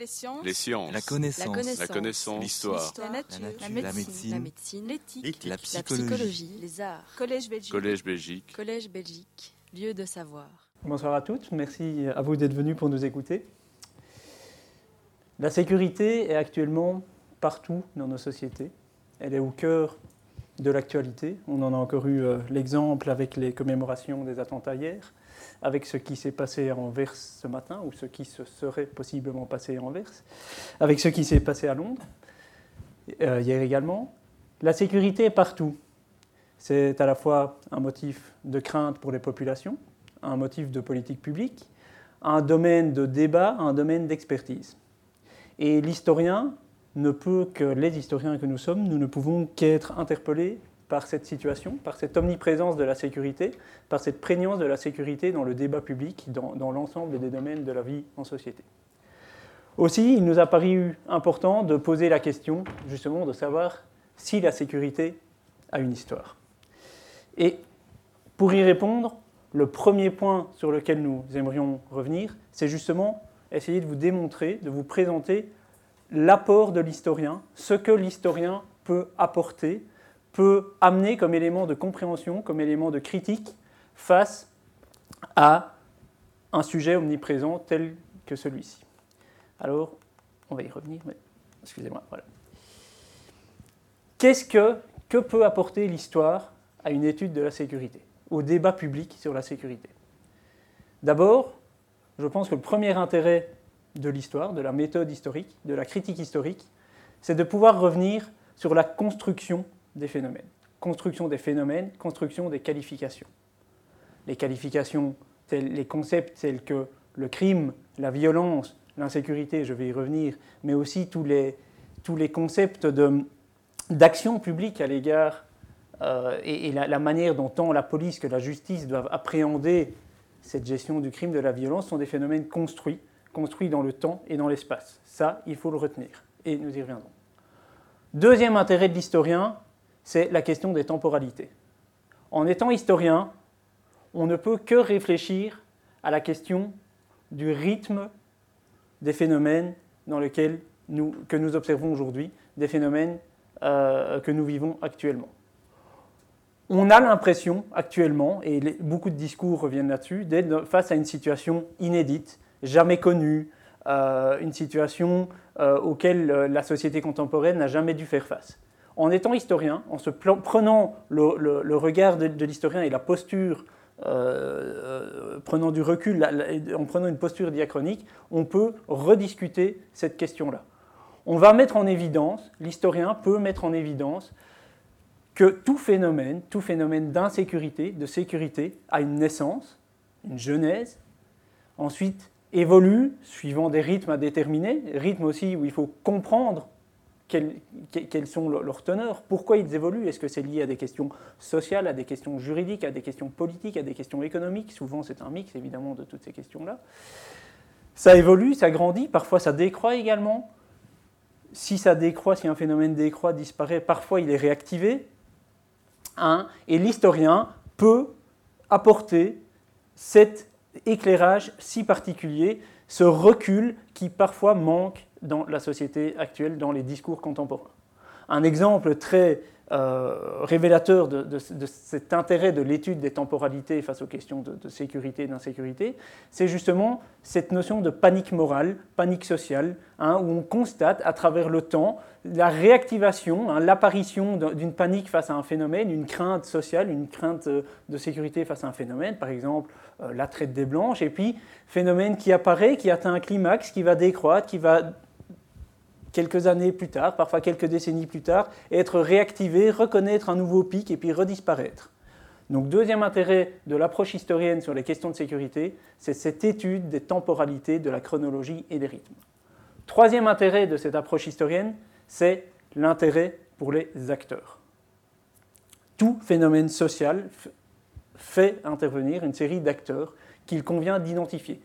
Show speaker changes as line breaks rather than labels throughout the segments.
Les sciences.
Les sciences.
La connaissance.
La connaissance.
L'histoire.
La nature.
La nature.
La
La
médecine.
médecine.
La médecine.
L'éthique.
La
La
psychologie.
psychologie. Les arts.
Collège Belgique.
Collège Belgique.
Collège Belgique. Lieu de savoir.
Bonsoir à toutes, merci à vous d'être venus pour nous écouter. La sécurité est actuellement partout dans nos sociétés. Elle est au cœur de l'actualité. On en a encore eu euh, l'exemple avec les commémorations des attentats hier, avec ce qui s'est passé à Anvers ce matin, ou ce qui se serait possiblement passé à Anvers, avec ce qui s'est passé à Londres euh, hier également. La sécurité est partout. C'est à la fois un motif de crainte pour les populations, un motif de politique publique, un domaine de débat, un domaine d'expertise. Et l'historien ne peut que, les historiens que nous sommes, nous ne pouvons qu'être interpellés par cette situation, par cette omniprésence de la sécurité, par cette prégnance de la sécurité dans le débat public, dans, l'ensemble des domaines de la vie en société. Aussi, il nous a paru important de poser la question, justement, de savoir si la sécurité a une histoire. Et pour y répondre, le premier point sur lequel nous aimerions revenir, c'est justement essayer de vous démontrer, de vous présenter l'apport de l'historien, ce que l'historien peut apporter, peut amener comme élément de compréhension, comme élément de critique face à un sujet omniprésent tel que celui-ci. Alors, on va y revenir, mais excusez-moi, voilà. Qu'est-ce que, que peut apporter l'histoire à une étude de la sécurité, au débat public sur la sécurité? D'abord, je pense que le premier intérêt de l'histoire, de la méthode historique, de la critique historique, c'est de pouvoir revenir sur la construction des phénomènes. Construction des phénomènes, construction des qualifications. Les qualifications, les concepts tels que le crime, la violence, l'insécurité, je vais y revenir, mais aussi tous les, tous les concepts d'action publique à l'égard euh, et, la, manière dont tant la police que la justice doivent appréhender cette gestion du crime, de la violence, sont des phénomènes construits, construits dans le temps et dans l'espace. Ça, il faut le retenir, et nous y reviendrons. Deuxième intérêt de l'historien, c'est la question des temporalités. En étant historien, on ne peut que réfléchir à la question du rythme des phénomènes dans lesquels que nous observons aujourd'hui, des phénomènes euh, que nous vivons actuellement. On a l'impression actuellement, et beaucoup de discours reviennent là-dessus, d'être face à une situation inédite, jamais connue, euh, une situation euh, auquel la société contemporaine n'a jamais dû faire face. En étant historien, en se prenant le, regard de, l'historien et la posture, euh, prenant du recul, en prenant une posture diachronique, on peut rediscuter cette question-là. On va mettre en évidence, l'historien peut mettre en évidence que tout phénomène, tout phénomène d'insécurité, de sécurité, a une naissance, une genèse, ensuite évolue suivant des rythmes à déterminer, rythmes aussi où il faut comprendre quels, sont leurs teneurs, pourquoi ils évoluent, est-ce que c'est lié à des questions sociales, à des questions juridiques, à des questions politiques, à des questions économiques, souvent c'est un mix évidemment de toutes ces questions-là. Ça évolue, ça grandit, parfois ça décroît également. Si ça décroît, si un phénomène décroît, disparaît, parfois il est réactivé, et l'historien peut apporter cet éclairage si particulier, ce recul qui parfois manque dans la société actuelle, dans les discours contemporains. Un exemple très euh, révélateur de, cet intérêt de l'étude des temporalités face aux questions de, sécurité et d'insécurité, c'est justement cette notion de panique morale, panique sociale, hein, où on constate à travers le temps la réactivation, hein, l'apparition d'une panique face à un phénomène, une crainte sociale, une crainte de sécurité face à un phénomène, par exemple euh, la traite des blanches, et puis phénomène qui apparaît, qui atteint un climax, qui va décroître, qui va quelques années plus tard, parfois quelques décennies plus tard, être réactivé, reconnaître un nouveau pic et puis redisparaître. Donc deuxième intérêt de l'approche historienne sur les questions de sécurité, c'est cette étude des temporalités, de la chronologie et des rythmes. Troisième intérêt de cette approche historienne, c'est l'intérêt pour les acteurs. Tout phénomène social fait intervenir une série d'acteurs qu'il convient d'identifier,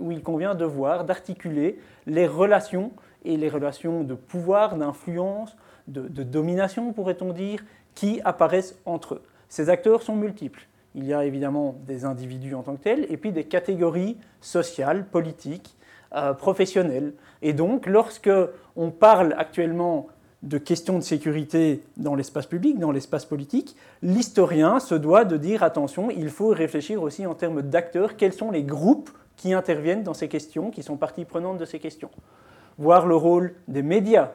où il convient de voir, d'articuler les relations et les relations de pouvoir, d'influence, de, domination, pourrait-on dire, qui apparaissent entre eux. Ces acteurs sont multiples. Il y a évidemment des individus en tant que tels, et puis des catégories sociales, politiques, euh, professionnelle. Et donc, lorsque on parle actuellement de questions de sécurité dans l'espace public, dans l'espace politique, l'historien se doit de dire attention, il faut réfléchir aussi en termes d'acteurs, quels sont les groupes qui interviennent dans ces questions, qui sont partie prenante de ces questions. Voir le rôle des médias,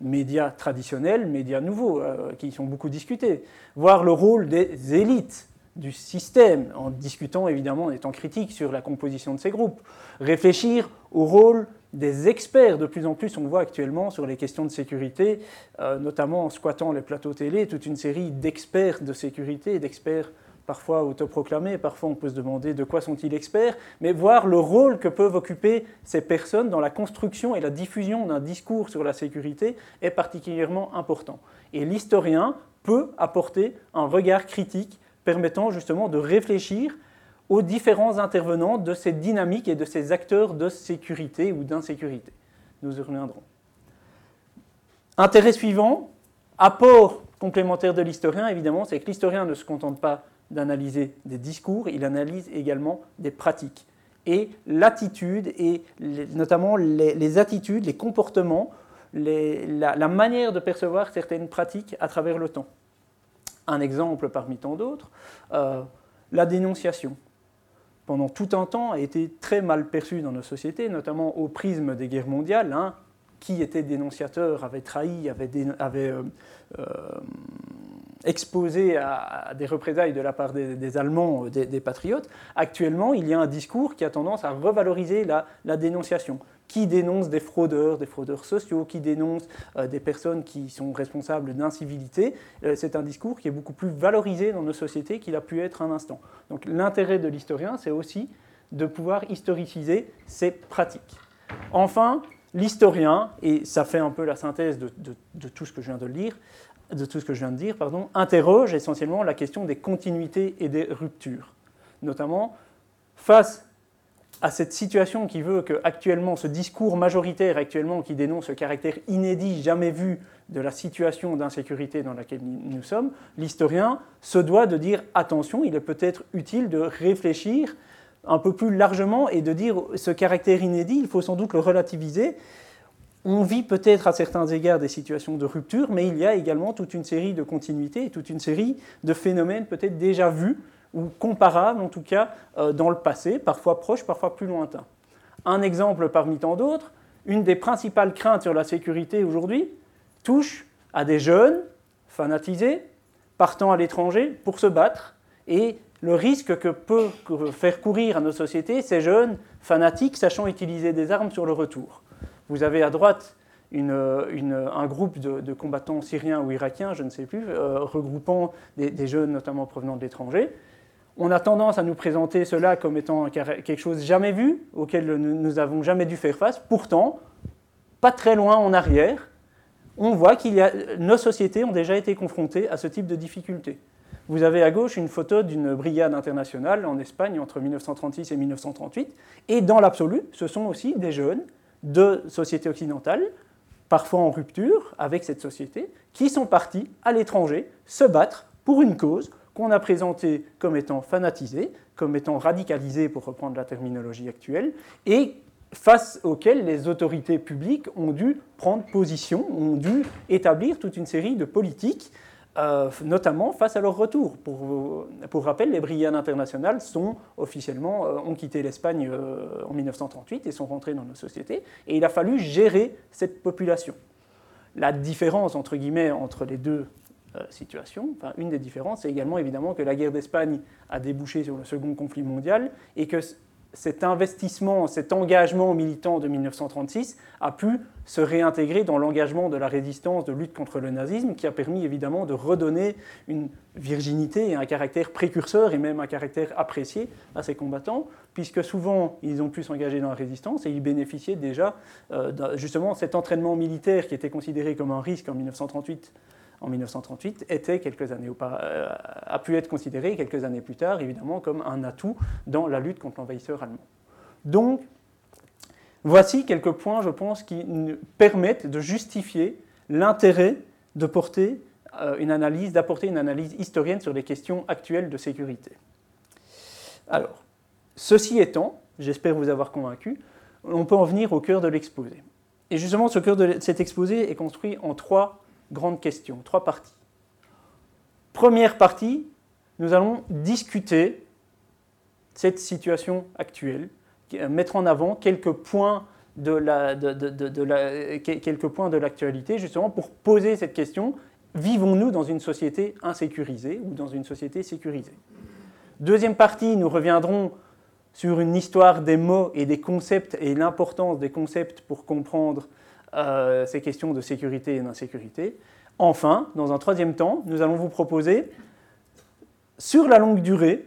médias traditionnels, médias nouveaux, euh, qui sont beaucoup discutés. Voir le rôle des élites du système, en discutant évidemment, en étant critique sur la composition de ces groupes. Réfléchir au rôle des experts. De plus en plus, on voit actuellement sur les questions de sécurité, euh, notamment en squattant les plateaux télé, toute une série d'experts de sécurité, d'experts parfois autoproclamés, parfois on peut se demander de quoi sont-ils experts, mais voir le rôle que peuvent occuper ces personnes dans la construction et la diffusion d'un discours sur la sécurité est particulièrement important. Et l'historien peut apporter un regard critique permettant justement de réfléchir aux différents intervenants de ces dynamiques et de ces acteurs de sécurité ou d'insécurité. Nous y reviendrons. Intérêt suivant, apport complémentaire de l'historien, évidemment, c'est que l'historien ne se contente pas d'analyser des discours, il analyse également des pratiques. Et l'attitude, et notamment les, attitudes, les comportements, la, manière de percevoir certaines pratiques à travers le temps. Un exemple parmi tant d'autres, euh, la dénonciation. Pendant tout un temps, a été très mal perçue dans nos sociétés, notamment au prisme des guerres mondiales. Hein. qui était dénonciateur, avait trahi, avait, euh, euh, exposé à, des représailles de la part des, Allemands, euh, des, patriotes, actuellement, il y a un discours qui a tendance à revaloriser la, dénonciation. Qui dénonce des fraudeurs, des fraudeurs sociaux, qui dénonce euh, des personnes qui sont responsables d'incivilité, euh, c'est un discours qui est beaucoup plus valorisé dans nos sociétés qu'il a pu être un instant. Donc l'intérêt de l'historien, c'est aussi de pouvoir historiciser ces pratiques. Enfin, l'historien, et ça fait un peu la synthèse de, de, tout ce que je viens de lire, de tout ce que je viens de dire, interroge essentiellement la question des continuités et des ruptures. Notamment face à cette situation qui veut que actuellement ce discours majoritaire actuellement qui dénonce le caractère inédit, jamais vu de la situation d'insécurité dans laquelle nous sommes, l'historien se doit de dire attention, il est peut-être utile de réfléchir un peu plus largement et de dire ce caractère inédit, il faut sans doute le relativiser on vit peut-être à certains égards des situations de rupture, mais il y a également toute une série de continuités et toute une série de phénomènes peut-être déjà vus ou comparables en tout cas euh, dans le passé, parfois proches, parfois plus lointains. Un exemple parmi tant d'autres, une des principales craintes sur la sécurité aujourd'hui touche à des jeunes fanatisés partant à l'étranger pour se battre et le risque que peut faire courir à nos sociétés ces jeunes fanatiques sachant utiliser des armes sur le retour. Vous avez à droite un groupe de, combattants syriens ou irakiens, je ne sais plus, euh, regroupant des, jeunes notamment provenant de l'étranger. On a tendance à nous présenter cela comme étant quelque chose jamais vu, auquel nous n'avons jamais dû faire face. Pourtant, pas très loin en arrière, on voit que nos sociétés ont déjà été confrontées à ce type de difficultés. Vous avez à gauche une photo d'une brigade internationale en Espagne entre 1936 et 1938, et dans l'absolu, ce sont aussi des jeunes de sociétés occidentales, parfois en rupture avec cette société, qui sont partis à l'étranger se battre pour une cause qu'on a présentée comme étant fanatisée, comme étant radicalisée, pour reprendre la terminologie actuelle, et face auquel les autorités publiques ont dû prendre position, ont dû établir toute une série de politiques euh, notamment face à leur retour. Pour, rappel, les brigades internationales sont officiellement, euh, ont quitté l'Espagne euh, en 1938 et sont rentrées dans nos sociétés, et il a fallu gérer cette population. La différence, entre guillemets, entre les deux situations, enfin, une des différences, c'est également évidemment que la guerre d'Espagne a débouché sur le second conflit mondial, et que cet investissement, cet engagement militant de 1936 a pu se réintégrer dans l'engagement de la résistance de lutte contre le nazisme, qui a permis évidemment de redonner une virginité et un caractère précurseur et même un caractère apprécié à ces combattants, puisque souvent ils ont pu s'engager dans la résistance et ils bénéficiaient déjà euh, justement cet entraînement militaire qui était considéré comme un risque en 1938 en 1938 était quelques années euh, a pu être considéré quelques années plus tard, évidemment, comme un atout dans la lutte contre l'envahisseur allemand. Donc, voici quelques points, je pense, qui permettent de justifier l'intérêt de porter euh, une analyse, d'apporter une analyse historienne sur les questions actuelles de sécurité. Alors, ceci étant, j'espère vous avoir convaincu, on peut en venir au cœur de l'exposé. Et justement, ce cœur de cet exposé est construit en trois grandes questions, trois parties. Première partie, nous allons discuter cette situation actuelle, mettre en avant quelques points de, quelques points de l'actualité, justement pour poser cette question, vivons-nous dans une société insécurisée ou dans une société sécurisée? Deuxième partie, nous reviendrons sur une histoire des mots et des concepts et l'importance des concepts pour comprendre euh, ces questions de sécurité et d'insécurité. Enfin, dans un troisième temps, nous allons vous proposer, sur la longue durée,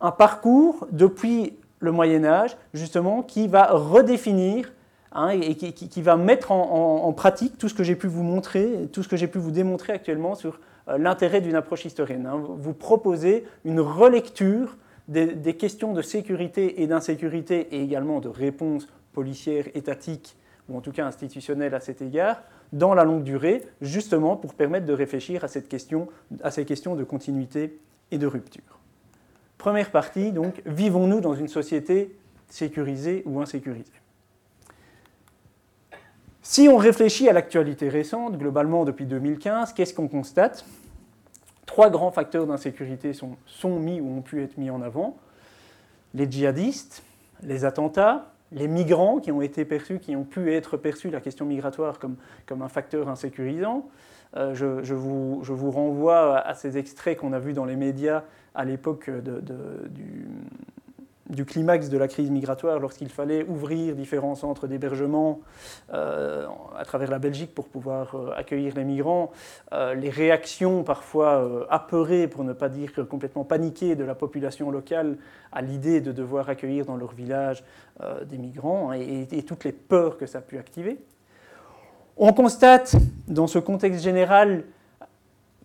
un parcours depuis le Moyen Âge, justement, qui va redéfinir hein, et qui, va mettre en, pratique tout ce que j'ai pu vous montrer, tout ce que j'ai pu vous démontrer actuellement sur euh, l'intérêt d'une approche historienne. Hein. Vous proposez une relecture des, des questions de sécurité et d'insécurité et également de réponses policières, étatiques ou en tout cas institutionnelles à cet égard, dans la longue durée, justement pour permettre de réfléchir à, cette question, à ces questions de continuité et de rupture. Première partie, donc, vivons-nous dans une société sécurisée ou insécurisée? Si on réfléchit à l'actualité récente, globalement depuis 2015, qu'est-ce qu'on constate? Trois grands facteurs d'insécurité sont mis ou ont pu être mis en avant. Les djihadistes, les attentats les migrants qui ont été perçus, qui ont pu être perçus, la question migratoire, comme, comme un facteur insécurisant. Euh, je, vous, je, vous, renvoie à ces extraits qu'on a vus dans les médias à l'époque de, du, du climax de la crise migratoire lorsqu'il fallait ouvrir différents centres d'hébergement euh, à travers la Belgique pour pouvoir euh, accueillir les migrants, euh, les réactions parfois apeurées, pour ne pas dire complètement paniquées, de la population locale à l'idée de devoir accueillir dans leur village des migrants et, et, toutes les peurs que ça a pu activer. On constate dans ce contexte général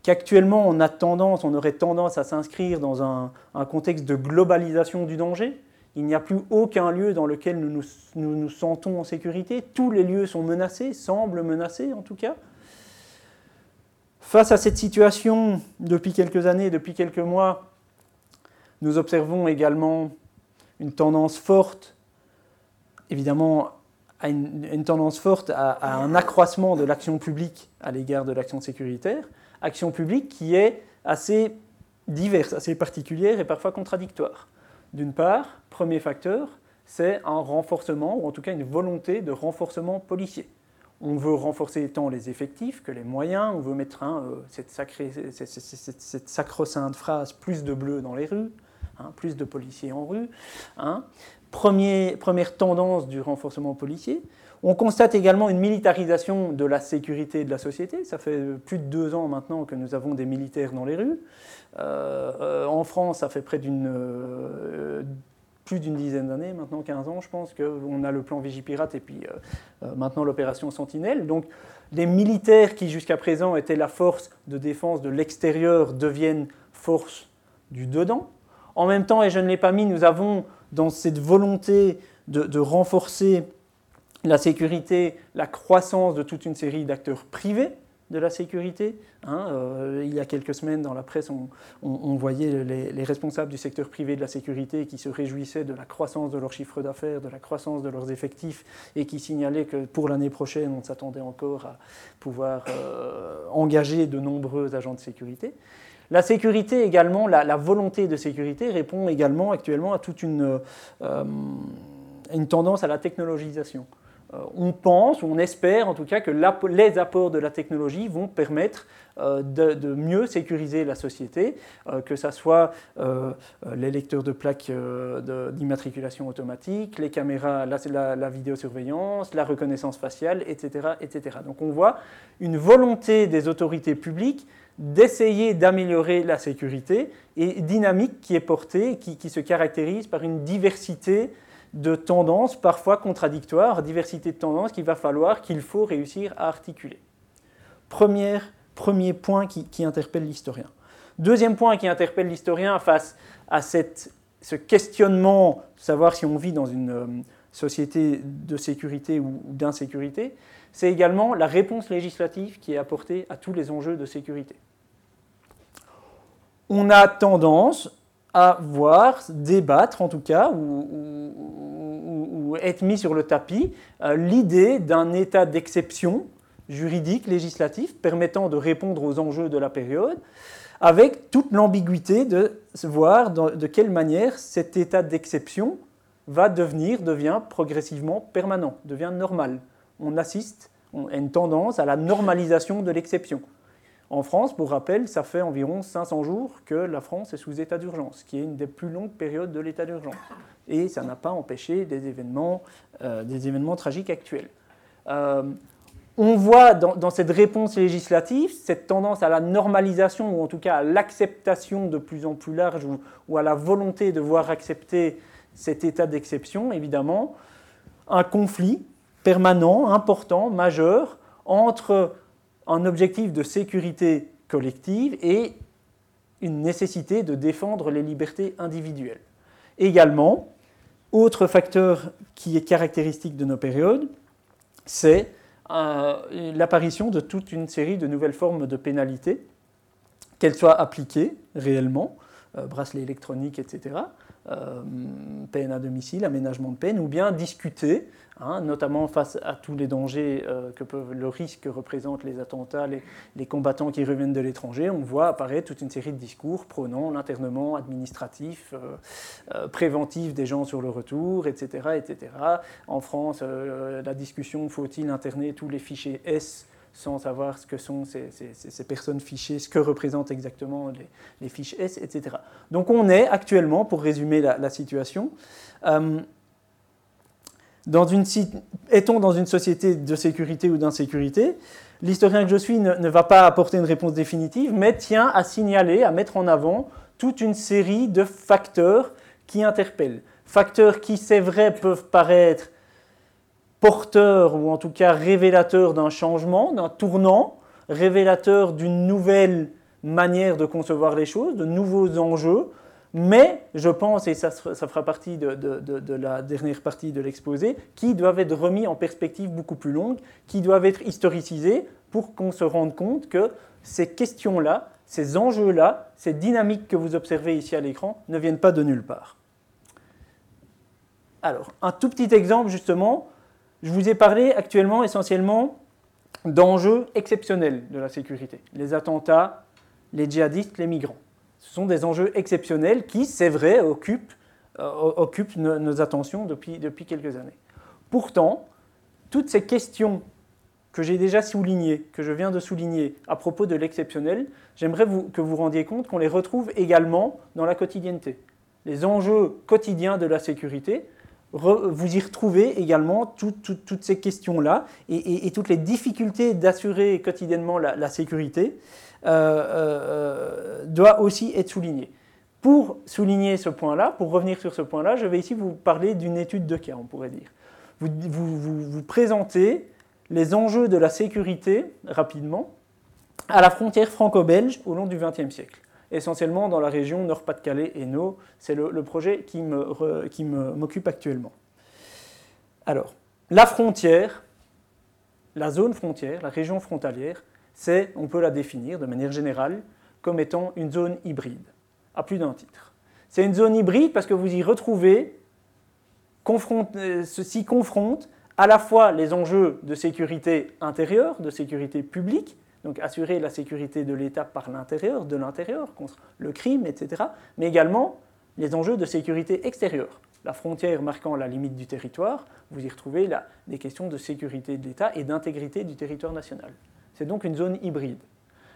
qu'actuellement on a tendance, on aurait tendance à s'inscrire dans un, contexte de globalisation du danger. Il n'y a plus aucun lieu dans lequel nous nous, sentons en sécurité. Tous les lieux sont menacés, semblent menacés en tout cas. Face à cette situation, depuis quelques années, depuis quelques mois, nous observons également une tendance forte, évidemment, une, tendance forte à un accroissement de l'action publique à l'égard de l'action sécuritaire, action publique qui est assez diverse, assez particulière et parfois contradictoire. D'une part, premier facteur, c'est un renforcement, ou en tout cas une volonté de renforcement policier. On veut renforcer tant les effectifs que les moyens, on veut mettre un, euh, cette, sacrée, cette, sacro-sainte phrase plus de bleus dans les rues, hein, plus de policiers en rue. Hein. première tendance du renforcement policier. On constate également une militarisation de la sécurité de la société. Ça fait plus de deux ans maintenant que nous avons des militaires dans les rues. Euh, euh, en France, ça fait près d'une euh, plus d'une dizaine d'années, maintenant 15 ans, je pense, qu'on a le plan Vigipirate et puis maintenant l'opération Sentinelle. Donc, les militaires qui jusqu'à présent étaient la force de défense de l'extérieur deviennent force du dedans. En même temps, et je ne l'ai pas mis, nous avons dans cette volonté de renforcer la sécurité, la croissance de toute une série d'acteurs privés de la sécurité. Hein, euh, il y a quelques semaines, dans la presse, on, voyait les, responsables du secteur privé de la sécurité qui se réjouissaient de la croissance de leur chiffre d'affaires, de la croissance de leurs effectifs, et qui signalaient que pour l'année prochaine, on s'attendait encore à pouvoir euh, engager de nombreux agents de sécurité. La sécurité également, la, volonté de sécurité répond également actuellement à toute une, euh, une tendance à la technologisation. Euh, on pense, ou on espère en tout cas que les apports de la technologie vont permettre euh, de, mieux sécuriser la société, euh, que ce soit les lecteurs de plaques d'immatriculation automatique, les caméras, la, vidéosurveillance, la reconnaissance faciale, etc., etc. Donc on voit une volonté des autorités publiques d'essayer d'améliorer la sécurité et dynamique qui est portée, qui se caractérise par une diversité de tendances parfois contradictoires, diversité de tendances qu'il va falloir, qu'il faut réussir à articuler. Premier, point qui, interpelle l'historien. Deuxième point qui interpelle l'historien face à ce questionnement, savoir si on vit dans une euh, société de sécurité ou d'insécurité, c'est également la réponse législative qui est apportée à tous les enjeux de sécurité. On a tendance à voir, débattre en tout cas, ou, être mis sur le tapis l'idée d'un état d'exception juridique, législatif, permettant de répondre aux enjeux de la période, avec toute l'ambiguïté de voir de quelle manière cet état d'exception va devenir, devient progressivement permanent, devient normal. On assiste à une tendance à la normalisation de l'exception. En France, pour rappel, ça fait environ 500 jours que la France est sous état d'urgence, qui est une des plus longues périodes de l'état d'urgence. Et ça n'a pas empêché des événements, euh, des événements tragiques actuels. Euh, on voit dans, cette réponse législative cette tendance à la normalisation, ou en tout cas à l'acceptation de plus en plus large, ou, à la volonté de voir accepter cet état d'exception, évidemment, un conflit permanent, important, majeur, entre un objectif de sécurité collective et une nécessité de défendre les libertés individuelles. Également, autre facteur qui est caractéristique de nos périodes, c'est euh, l'apparition de toute une série de nouvelles formes de pénalités, qu'elles soient appliquées réellement, euh, bracelet électronique, etc., peine à domicile, aménagement de peine, ou bien discuter, hein, notamment face à tous les dangers euh, que peuvent, le risque que représentent les attentats, les, combattants qui reviennent de l'étranger, on voit apparaître toute une série de discours prônant l'internement administratif, euh, préventif des gens sur le retour, etc. etc. En France, la discussion faut-il interner tous les fichiers S sans savoir ce que sont ces, personnes fichées, ce que représentent exactement les, fiches S, etc. Donc on est actuellement, pour résumer la, situation, euh, dans une, est-on dans une société de sécurité ou d'insécurité? L'historien que je suis ne, va pas apporter une réponse définitive, mais tient à signaler, à mettre en avant toute une série de facteurs qui interpellent. Facteurs qui, c'est vrai, peuvent paraître porteur ou en tout cas révélateur d'un changement, d'un tournant, révélateur d'une nouvelle manière de concevoir les choses, de nouveaux enjeux. Mais je pense, et ça, fera partie de, de, la dernière partie de l'exposé, qui doivent être remis en perspective beaucoup plus longue, qui doivent être historicisés pour qu'on se rende compte que ces questions-là, ces enjeux-là, ces dynamiques que vous observez ici à l'écran ne viennent pas de nulle part. Alors, un tout petit exemple justement je vous ai parlé actuellement essentiellement d'enjeux exceptionnels de la sécurité. Les attentats, les djihadistes, les migrants. Ce sont des enjeux exceptionnels qui, c'est vrai, occupent, euh, nos, attentions depuis, depuis quelques années. Pourtant, toutes ces questions que j'ai déjà soulignées, que je viens de souligner à propos de l'exceptionnel, j'aimerais que vous rendiez compte qu'on les retrouve également dans la quotidienneté. Les enjeux quotidiens de la sécurité vous y retrouvez également toutes ces questions-là et, toutes les difficultés d'assurer quotidiennement la, sécurité euh, euh, doit aussi être soulignées. Pour souligner ce point-là, pour revenir sur ce point-là, je vais ici vous parler d'une étude de cas, on pourrait dire. Vous présentez les enjeux de la sécurité rapidement à la frontière franco-belge au long du XXe siècle essentiellement dans la région Nord-Pas-de-Calais et No. C'est le, projet qui m'occupe actuellement. Alors, la frontière, la zone frontière, la région frontalière, c'est, on peut la définir de manière générale comme étant une zone hybride, à plus d'un titre. C'est une zone hybride parce que vous y retrouvez, euh, ceci confronte à la fois les enjeux de sécurité intérieure, de sécurité publique, donc assurer la sécurité de l'État par l'intérieur, de l'intérieur, contre le crime, etc., mais également les enjeux de sécurité extérieure. La frontière marquant la limite du territoire, vous y retrouvez là des questions de sécurité de l'État et d'intégrité du territoire national. C'est donc une zone hybride.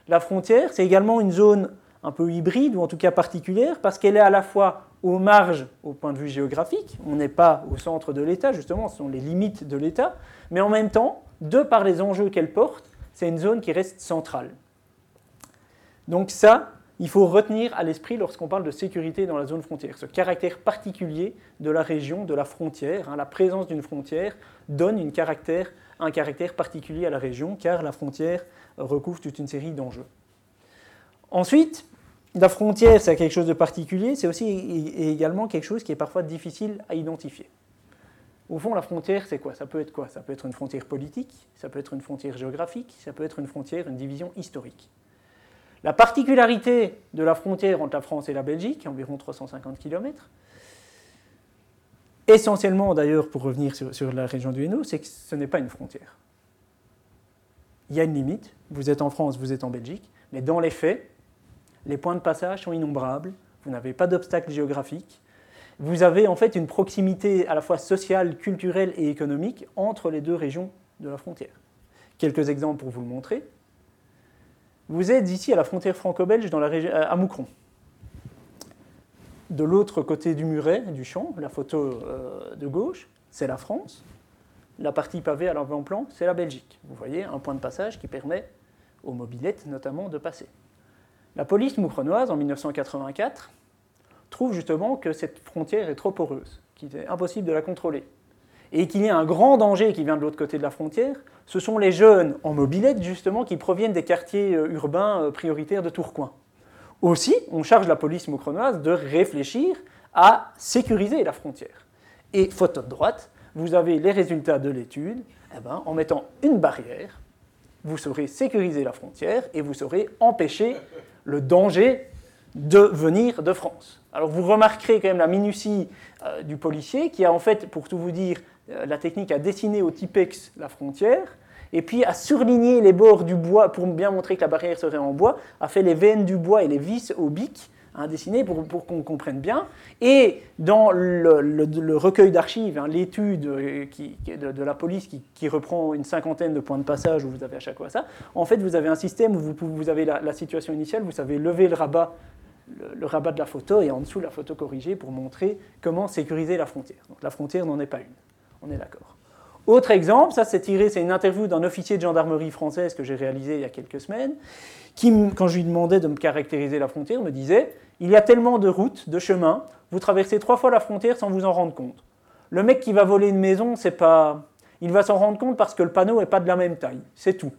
La frontière, c'est également une zone un peu hybride, ou en tout cas particulière, parce qu'elle est à la fois aux marges au point de vue géographique, on n'est pas au centre de l'État, justement, ce sont les limites de l'État, mais en même temps, de par les enjeux qu'elle porte, c'est une zone qui reste centrale. Donc ça, il faut retenir à l'esprit lorsqu'on parle de sécurité dans la zone frontière. Ce caractère particulier de la région, de la frontière, hein, la présence d'une frontière donne un caractère particulier à la région car la frontière recouvre toute une série d'enjeux. Ensuite, la frontière, c'est quelque chose de particulier, c'est aussi également quelque chose qui est parfois difficile à identifier. Au fond, la frontière, c'est quoi? Ça peut être quoi? Ça peut être une frontière politique, ça peut être une frontière géographique, ça peut être une frontière, une division historique. La particularité de la frontière entre la France et la Belgique, environ 350 km, essentiellement d'ailleurs, pour revenir sur, la région du Hainaut, c'est que ce n'est pas une frontière. Il y a une limite, vous êtes en France, vous êtes en Belgique, mais dans les faits, les points de passage sont innombrables, vous n'avez pas d'obstacles géographiques, vous avez en fait une proximité à la fois sociale, culturelle et économique entre les deux régions de la frontière. Quelques exemples pour vous le montrer. Vous êtes ici à la frontière franco-belge à Moucron. De l'autre côté du muret, du champ, la photo euh, de gauche, c'est la France. La partie pavée à l'avant-plan, c'est la Belgique. Vous voyez, un point de passage qui permet aux mobilettes notamment de passer. La police moucronoise, en 1984, trouve justement que cette frontière est trop poreuse, qu'il est impossible de la contrôler, et qu'il y a un grand danger qui vient de l'autre côté de la frontière. Ce sont les jeunes en mobilette, justement, qui proviennent des quartiers euh, urbains euh, prioritaires de Tourcoing. Aussi, on charge la police moucronoise de réfléchir à sécuriser la frontière. Et photo de droite, vous avez les résultats de l'étude. Eh ben, en mettant une barrière, vous saurez sécuriser la frontière et vous saurez empêcher le danger de venir de France. Alors vous remarquerez quand même la minutie euh, du policier qui a en fait, pour tout vous dire, euh, la technique à dessiner au Tipex la frontière et puis à surligner les bords du bois pour bien montrer que la barrière serait en bois, a fait les veines du bois et les vis au bic, hein, dessinées pour, qu'on comprenne bien. Et dans le, recueil d'archives, hein, l'étude euh, de, la police qui, reprend une cinquantaine de points de passage où vous avez à chaque fois ça, en fait vous avez un système où vous avez la, situation initiale, vous savez lever le rabat le, rabat de la photo et en dessous la photo corrigée pour montrer comment sécuriser la frontière. Donc la frontière n'en est pas une, on est d'accord. Autre exemple, ça c'est tiré, c'est une interview d'un officier de gendarmerie française que j'ai réalisé il y a quelques semaines, qui, quand je lui demandais de me caractériser la frontière, me disait Il y a tellement de routes, de chemins, vous traversez trois fois la frontière sans vous en rendre compte. Le mec qui va voler une maison, c'est pas. Il va s'en rendre compte parce que le panneau n'est pas de la même taille, c'est tout.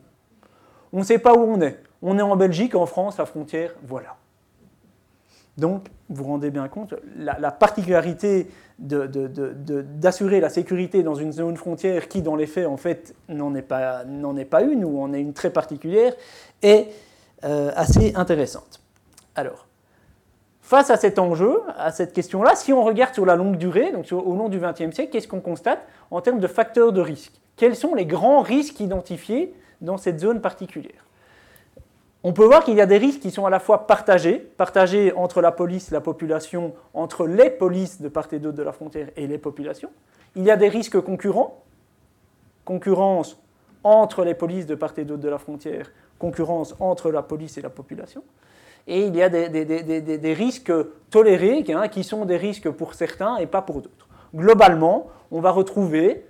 On ne sait pas où on est. On est en Belgique, en France, la frontière, voilà. Donc, vous vous rendez bien compte, la, particularité d'assurer la sécurité dans une zone frontière qui, dans les faits, en fait, n'en est, pas, une, ou en est une très particulière, est euh, assez intéressante. Alors, face à cet enjeu, à cette question-là, si on regarde sur la longue durée, donc au long du XXe siècle, qu'est-ce qu'on constate en termes de facteurs de risque? Quels sont les grands risques identifiés dans cette zone particulière? On peut voir qu'il y a des risques qui sont à la fois partagés, partagés entre la police, la population, entre les polices de part et d'autre de la frontière et les populations. Il y a des risques concurrents, concurrence entre les polices de part et d'autre de la frontière, concurrence entre la police et la population. Et il y a des, risques tolérés hein, qui sont des risques pour certains et pas pour d'autres. Globalement, on va retrouver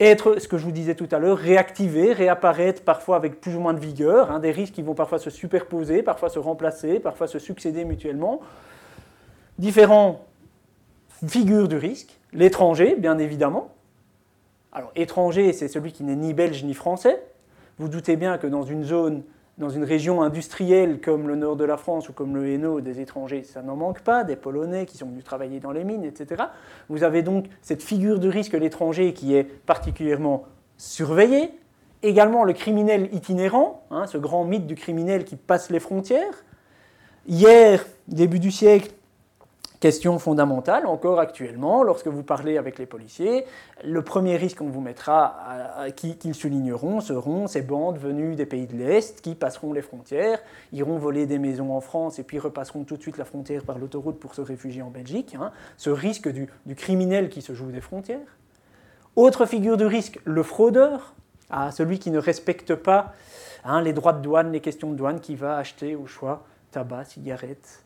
être, ce que je vous disais tout à l'heure, réactiver, réapparaître parfois avec plus ou moins de vigueur, hein, des risques qui vont parfois se superposer, parfois se remplacer, parfois se succéder mutuellement. Différentes figures du risque, l'étranger, bien évidemment. Alors, étranger, c'est celui qui n'est ni belge ni français. Vous doutez bien que dans une zone dans une région industrielle comme le nord de la France ou comme le Hainaut, des étrangers, ça n'en manque pas, des Polonais qui sont venus travailler dans les mines, etc. Vous avez donc cette figure de risque, l'étranger, qui est particulièrement surveillée. Également le criminel itinérant, hein, ce grand mythe du criminel qui passe les frontières. Hier, début du siècle, Question fondamentale, encore actuellement, lorsque vous parlez avec les policiers, le premier risque qu'on vous mettra, qu'ils souligneront, seront ces bandes venues des pays de l'Est qui passeront les frontières, iront voler des maisons en France et puis repasseront tout de suite la frontière par l'autoroute pour se réfugier en Belgique. Hein. ce risque du, criminel qui se joue des frontières. Autre figure de risque, le fraudeur, ah, celui qui ne respecte pas hein, les droits de douane, les questions de douane, qui va acheter au choix tabac, cigarettes,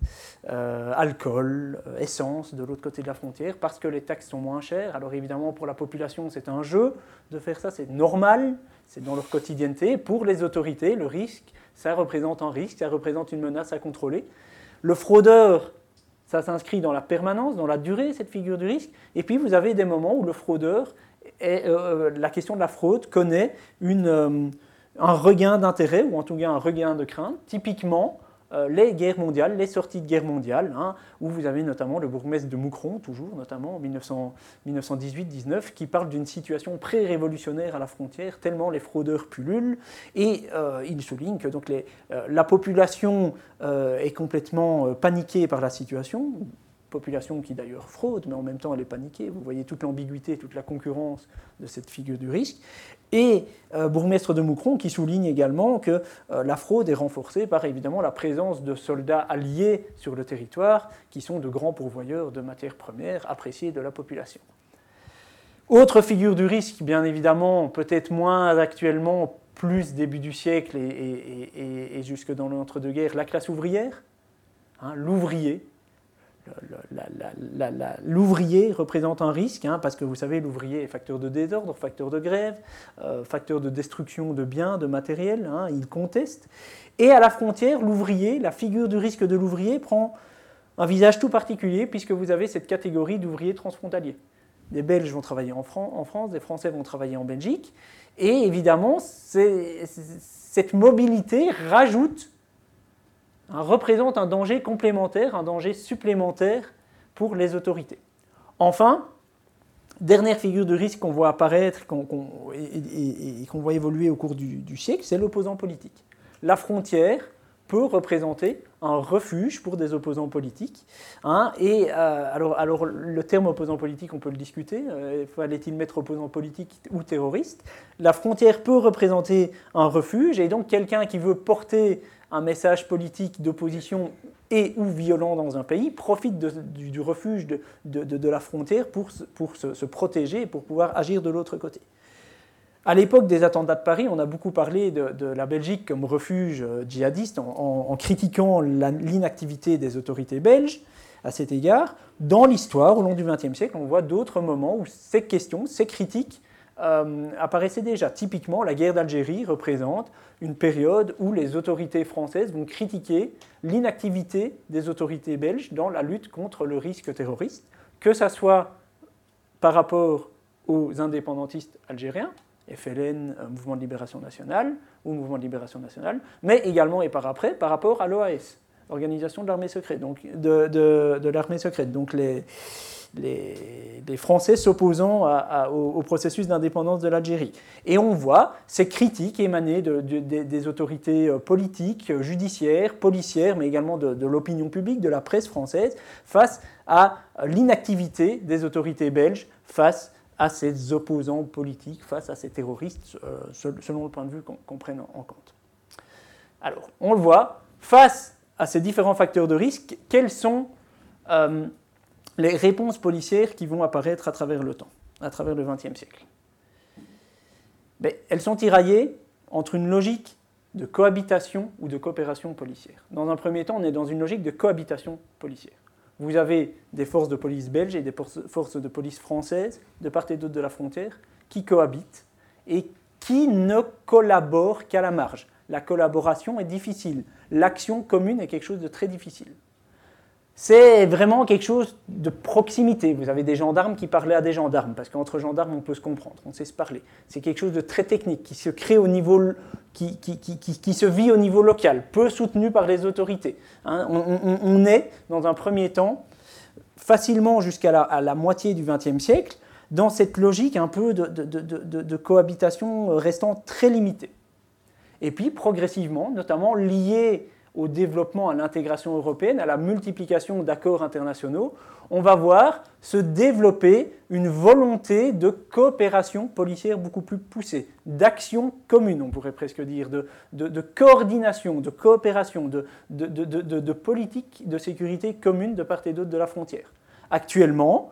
euh, alcool, euh, essence de l'autre côté de la frontière, parce que les taxes sont moins chères. Alors évidemment, pour la population, c'est un jeu de faire ça, c'est normal, c'est dans leur quotidienneté. Pour les autorités, le risque, ça représente un risque, ça représente une menace à contrôler. Le fraudeur, ça s'inscrit dans la permanence, dans la durée, cette figure du risque. Et puis vous avez des moments où le fraudeur, euh, la question de la fraude connaît un regain d'intérêt, ou en tout cas un regain de crainte. Typiquement, les guerres mondiales, les sorties de guerre mondiale, hein, où vous avez notamment le bourgmestre de Moucron, toujours notamment en 1918-19, qui parle d'une situation pré-révolutionnaire à la frontière, tellement les fraudeurs pullulent, et euh, il souligne que donc, euh, la population est complètement paniquée par la situation, population qui d'ailleurs fraude, mais en même temps elle est paniquée. Vous voyez toute l'ambiguïté, toute la concurrence de cette figure du risque. Et euh, bourgmestre de Moucron qui souligne également que euh, la fraude est renforcée par évidemment la présence de soldats alliés sur le territoire qui sont de grands pourvoyeurs de matières premières appréciées de la population. Autre figure du risque, bien évidemment, peut-être moins actuellement, plus début du siècle et, jusque dans l'entre-deux-guerres, la classe ouvrière, hein, l'ouvrier. L'ouvrier représente un risque, hein, parce que vous savez, l'ouvrier est facteur de désordre, facteur de grève, euh, facteur de destruction de biens, de matériel, hein, il conteste. Et à la frontière, l'ouvrier, la figure du risque de l'ouvrier prend un visage tout particulier, puisque vous avez cette catégorie d'ouvriers transfrontaliers. Des Belges vont travailler en, France, des Français vont travailler en Belgique. Et évidemment, cette mobilité rajoute, représente un danger complémentaire, un danger supplémentaire pour les autorités. Enfin, dernière figure de risque qu'on voit apparaître et, qu'on voit évoluer au cours du siècle, c'est l'opposant politique. La frontière peut représenter un refuge pour des opposants politiques. Hein, et euh, alors, alors, le terme opposant politique, on peut le discuter. Euh, fallait-il mettre opposant politique ou terroriste? La frontière peut représenter un refuge, et donc quelqu'un qui veut porter un message politique d'opposition et ou violent dans un pays profite du, refuge de, la frontière pour, se, protéger et pour pouvoir agir de l'autre côté. À l'époque des attentats de Paris, on a beaucoup parlé de, la Belgique comme refuge euh, djihadiste en, critiquant l'inactivité des autorités belges à cet égard. Dans l'histoire, au long du XXe siècle, on voit d'autres moments où ces questions, ces critiques euh, apparaissaient déjà. Typiquement, la guerre d'Algérie représente une période où les autorités françaises vont critiquer l'inactivité des autorités belges dans la lutte contre le risque terroriste, que ce soit par rapport aux indépendantistes algériens, FLN, euh, Mouvement de Libération Nationale, ou Mouvement de Libération Nationale, mais également et par après, par rapport à l'OAS, Organisation de l'armée secrète, de, l'armée secrète. Donc les, les, Français s'opposant au, processus d'indépendance de l'Algérie. Et on voit ces critiques émaner de, des autorités euh, politiques, judiciaires, policières, mais également de, l'opinion publique, de la presse française, face à l'inactivité des autorités belges face à ces opposants politiques, face à ces terroristes, euh, selon le point de vue qu'on prenne en compte. Alors, on le voit, face à ces différents facteurs de risque, quelles sont euh, les réponses policières qui vont apparaître à travers le temps, à travers le XXe siècle Elles sont tiraillées entre une logique de cohabitation ou de coopération policière. Dans un premier temps, on est dans une logique de cohabitation policière vous avez des forces de police belges et des forces de police françaises de part et d'autre de la frontière qui cohabitent et qui ne collaborent qu'à la marge. La collaboration est difficile. L'action commune est quelque chose de très difficile c'est vraiment quelque chose de proximité. Vous avez des gendarmes qui parlaient à des gendarmes, parce qu'entre gendarmes, on peut se comprendre, on sait se parler. C'est quelque chose de très technique, qui se crée au niveau, qui, qui, se vit au niveau local, peu soutenu par les autorités. Hein. on, est, dans un premier temps, facilement jusqu'à la, moitié du XXe siècle, dans cette logique un peu de, de, cohabitation restant très limitée. Et puis, progressivement, notamment lié au développement, à l'intégration européenne, à la multiplication d'accords internationaux, on va voir se développer une volonté de coopération policière beaucoup plus poussée, d'action commune, on pourrait presque dire, de, coordination, de coopération, de, de, politique de sécurité commune de part et d'autre de la frontière. Actuellement,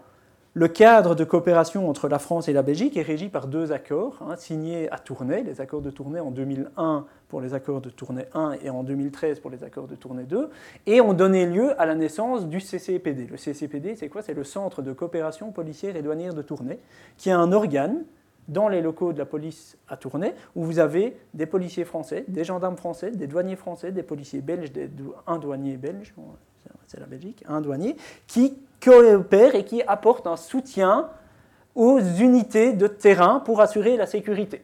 le cadre de coopération entre la France et la Belgique est régi par deux accords hein, signés à Tournai, les accords de Tournai en 2001 pour les accords de Tournai 1 et en 2013 pour les accords de Tournai 2, et ont donné lieu à la naissance du CCPD. Le CCPD, c'est quoi? C'est le Centre de coopération policière et douanière de Tournai, qui est un organe dans les locaux de la police à Tournai, où vous avez des policiers français, des gendarmes français, des douaniers français, des policiers belges, un douanier belge, c'est la Belgique, un douanier, qui coopèrent et qui apportent un soutien aux unités de terrain pour assurer la sécurité.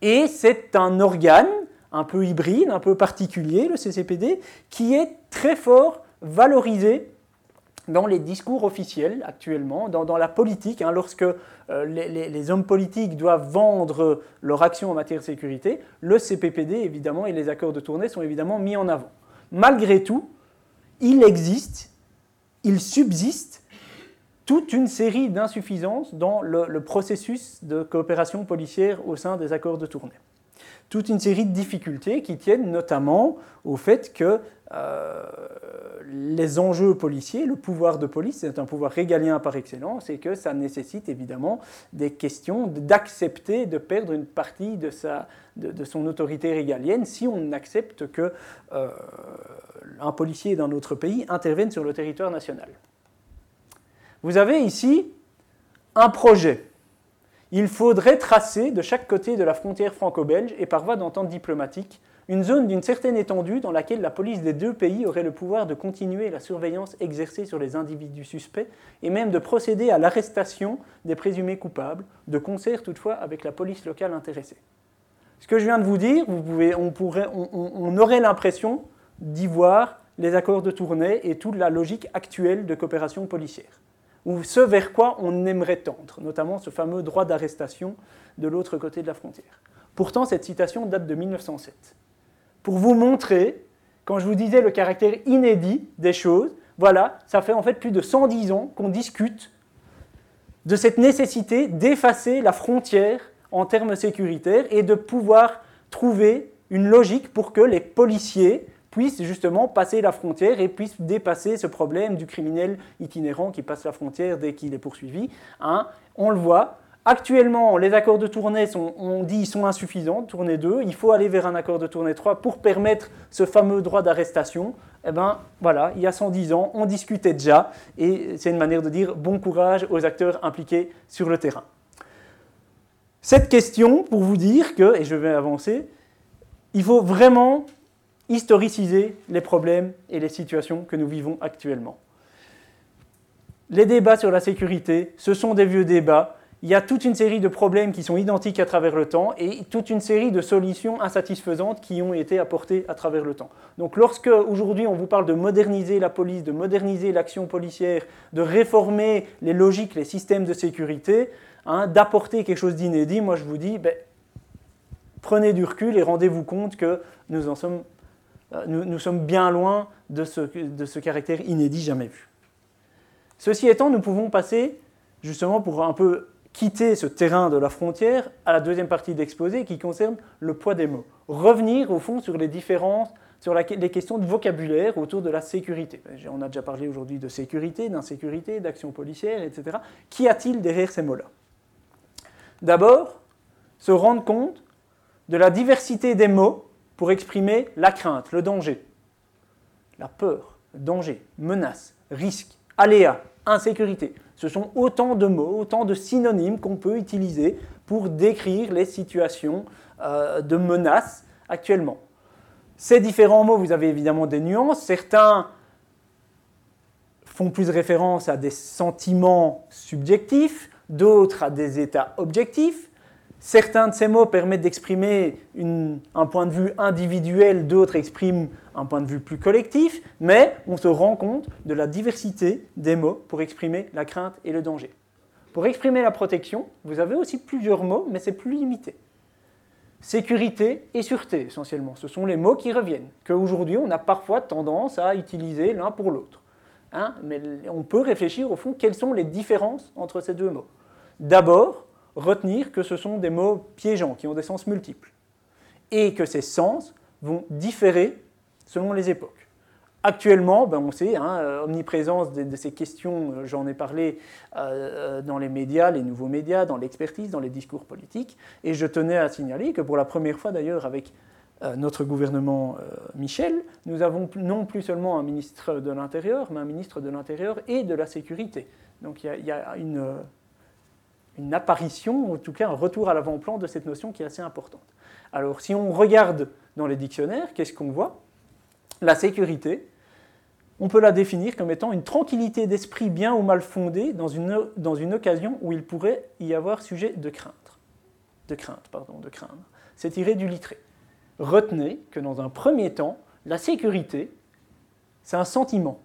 Et c'est un organe un peu hybride, un peu particulier, le CCPD, qui est très fort valorisé dans les discours officiels actuellement, dans, la politique, hein, lorsque euh, les, hommes politiques doivent vendre leur action en matière de sécurité, le CPPD évidemment et les accords de tournée sont évidemment mis en avant. Malgré tout, il existe il subsiste toute une série d'insuffisances dans le, processus de coopération policière au sein des accords de tournée. Toute une série de difficultés qui tiennent notamment au fait que euh, les enjeux policiers, le pouvoir de police, c'est un pouvoir régalien par excellence et que ça nécessite évidemment des questions d'accepter de perdre une partie de, sa, de, son autorité régalienne si on accepte que euh, un policier d'un autre pays intervienne sur le territoire national. Vous avez ici un projet. Il faudrait tracer de chaque côté de la frontière franco-belge et par voie d'entente diplomatique une zone d'une certaine étendue dans laquelle la police des deux pays aurait le pouvoir de continuer la surveillance exercée sur les individus suspects et même de procéder à l'arrestation des présumés coupables, de concert toutefois avec la police locale intéressée. Ce que je viens de vous dire, on, aurait l'impression d'y voir les accords de tournée et toute la logique actuelle de coopération policière, ou ce vers quoi on aimerait tendre, notamment ce fameux droit d'arrestation de l'autre côté de la frontière. Pourtant, cette citation date de 1907 pour vous montrer, quand je vous disais le caractère inédit des choses, voilà, ça fait en fait plus de 110 ans qu'on discute de cette nécessité d'effacer la frontière en termes sécuritaires et de pouvoir trouver une logique pour que les policiers puissent justement passer la frontière et puissent dépasser ce problème du criminel itinérant qui passe la frontière dès qu'il est poursuivi. Hein. On le voit, Actuellement, les accords de tournée, sont, on dit, sont insuffisants, tournée 2. Il faut aller vers un accord de tournée 3 pour permettre ce fameux droit d'arrestation. Eh bien, voilà, il y a 110 ans, on discutait déjà, et c'est une manière de dire bon courage aux acteurs impliqués sur le terrain. Cette question, pour vous dire que, et je vais avancer, il faut vraiment historiciser les problèmes et les situations que nous vivons actuellement. Les débats sur la sécurité, ce sont des vieux débats il y a toute une série de problèmes qui sont identiques à travers le temps et toute une série de solutions insatisfaisantes qui ont été apportées à travers le temps. Donc lorsque aujourd'hui on vous parle de moderniser la police, de moderniser l'action policière, de réformer les logiques, les systèmes de sécurité, hein, d'apporter quelque chose d'inédit, moi je vous dis, ben, prenez du recul et rendez-vous compte que nous, en sommes, euh, nous, sommes bien loin de ce, de ce caractère inédit jamais vu. Ceci étant, nous pouvons passer justement pour un peu quitter ce terrain de la frontière à la deuxième partie d'exposé qui concerne le poids des mots. Revenir au fond sur les différences, sur les questions de vocabulaire autour de la sécurité. On a déjà parlé aujourd'hui de sécurité, d'insécurité, d'action policière, etc. Qu'y a-t-il derrière ces mots-là? D'abord, se rendre compte de la diversité des mots pour exprimer la crainte, le danger, la peur, danger, menace, risque, aléa, insécurité. Ce sont autant de mots, autant de synonymes qu'on peut utiliser pour décrire les situations euh, de menace actuellement. Ces différents mots, vous avez évidemment des nuances. Certains font plus référence à des sentiments subjectifs, d'autres à des états objectifs. Certains de ces mots permettent d'exprimer un point de vue individuel, d'autres expriment un point de vue plus collectif, mais on se rend compte de la diversité des mots pour exprimer la crainte et le danger. Pour exprimer la protection, vous avez aussi plusieurs mots, mais c'est plus limité. Sécurité et sûreté, essentiellement, ce sont les mots qui reviennent, qu'aujourd'hui on a parfois tendance à utiliser l'un pour l'autre. Hein, mais on peut réfléchir au fond quelles sont les différences entre ces deux mots. D'abord, retenir que ce sont des mots piégeants, qui ont des sens multiples, et que ces sens vont différer selon les époques. Actuellement, ben on sait, hein, euh, omniprésence de, ces questions, euh, j'en ai parlé euh, dans les médias, les nouveaux médias, dans l'expertise, dans les discours politiques, et je tenais à signaler que pour la première fois d'ailleurs avec notre gouvernement Michel, nous avons non plus seulement un ministre de l'Intérieur, mais un ministre de l'Intérieur et de la Sécurité. Donc il y a, une, une apparition, en tout cas un retour à l'avant-plan de cette notion qui est assez importante. Alors si on regarde dans les dictionnaires, qu'est-ce qu'on voit? La sécurité, on peut la définir comme étant une tranquillité d'esprit bien ou mal fondée dans une, occasion où il pourrait y avoir sujet de crainte. De crainte, pardon, de craindre. C'est tiré du littré. Retenez que dans un premier temps, la sécurité, c'est un sentiment.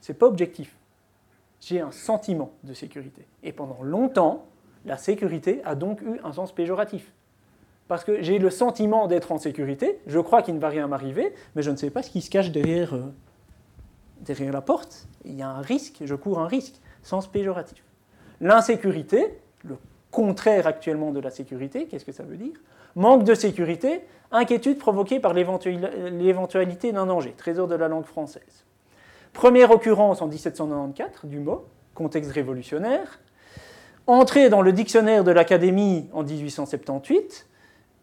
C'est pas objectif. J'ai un sentiment de sécurité. Et pendant longtemps, la sécurité a donc eu un sens péjoratif. Parce que j'ai le sentiment d'être en sécurité, je crois qu'il ne va rien m'arriver, mais je ne sais pas ce qui se cache derrière, euh, la porte, il y a un risque, je cours un risque, sens péjoratif. L'insécurité, le contraire actuellement de la sécurité, qu'est-ce que ça veut dire? Manque de sécurité, inquiétude provoquée par l'éventualité d'un danger, trésor de la langue française. Première occurrence en 1794 du mot, contexte révolutionnaire, entrée dans le dictionnaire de l'Académie en 1878,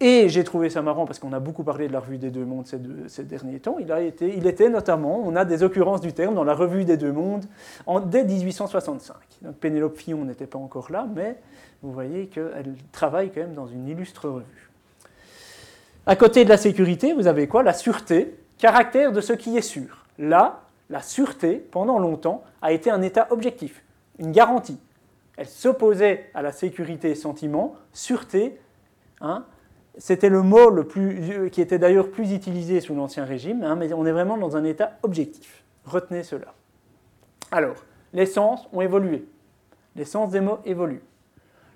et j'ai trouvé ça marrant parce qu'on a beaucoup parlé de la revue des deux mondes ces, derniers temps. Il, a été, il était notamment, on a des occurrences du terme dans la revue des deux mondes en, dès 1865. Donc Pénélope Fillon n'était pas encore là, mais vous voyez qu'elle travaille quand même dans une illustre revue. À côté de la sécurité, vous avez quoi? La sûreté, caractère de ce qui est sûr. Là, la sûreté, pendant longtemps, a été un état objectif, une garantie. Elle s'opposait à la sécurité sentiment, sûreté, hein, c'était le mot le plus, qui était d'ailleurs plus utilisé sous l'Ancien Régime, hein, mais on est vraiment dans un état objectif. Retenez cela. Alors, les sens ont évolué. Les sens des mots évoluent.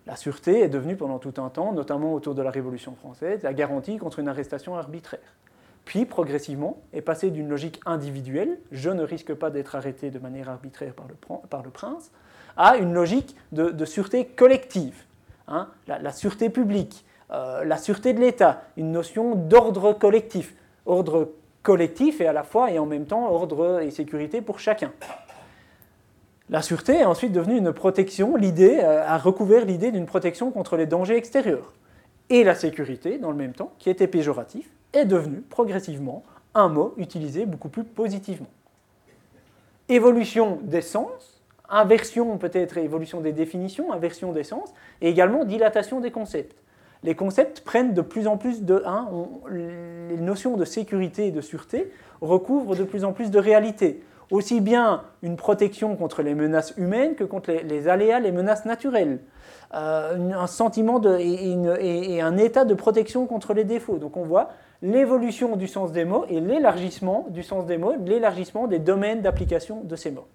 La sûreté est devenue pendant tout un temps, notamment autour de la Révolution française, la garantie contre une arrestation arbitraire. Puis, progressivement, est passée d'une logique individuelle, je ne risque pas d'être arrêté de manière arbitraire par le, prince, à une logique de, sûreté collective, hein, la, sûreté publique, euh, la sûreté de l'État, une notion d'ordre collectif. Ordre collectif et à la fois et en même temps ordre et sécurité pour chacun. La sûreté est ensuite devenue une protection, l'idée euh, a recouvert l'idée d'une protection contre les dangers extérieurs. Et la sécurité, dans le même temps, qui était péjoratif, est devenue progressivement un mot utilisé beaucoup plus positivement. Évolution des sens, inversion peut-être, évolution des définitions, inversion des sens, et également dilatation des concepts les concepts prennent de plus en plus de... Hein, les notions de sécurité et de sûreté recouvrent de plus en plus de réalité. Aussi bien une protection contre les menaces humaines que contre les, aléas, les menaces naturelles. Euh, un sentiment et, un état de protection contre les défauts. Donc on voit l'évolution du sens des mots et l'élargissement du sens des mots, l'élargissement des domaines d'application de ces mots.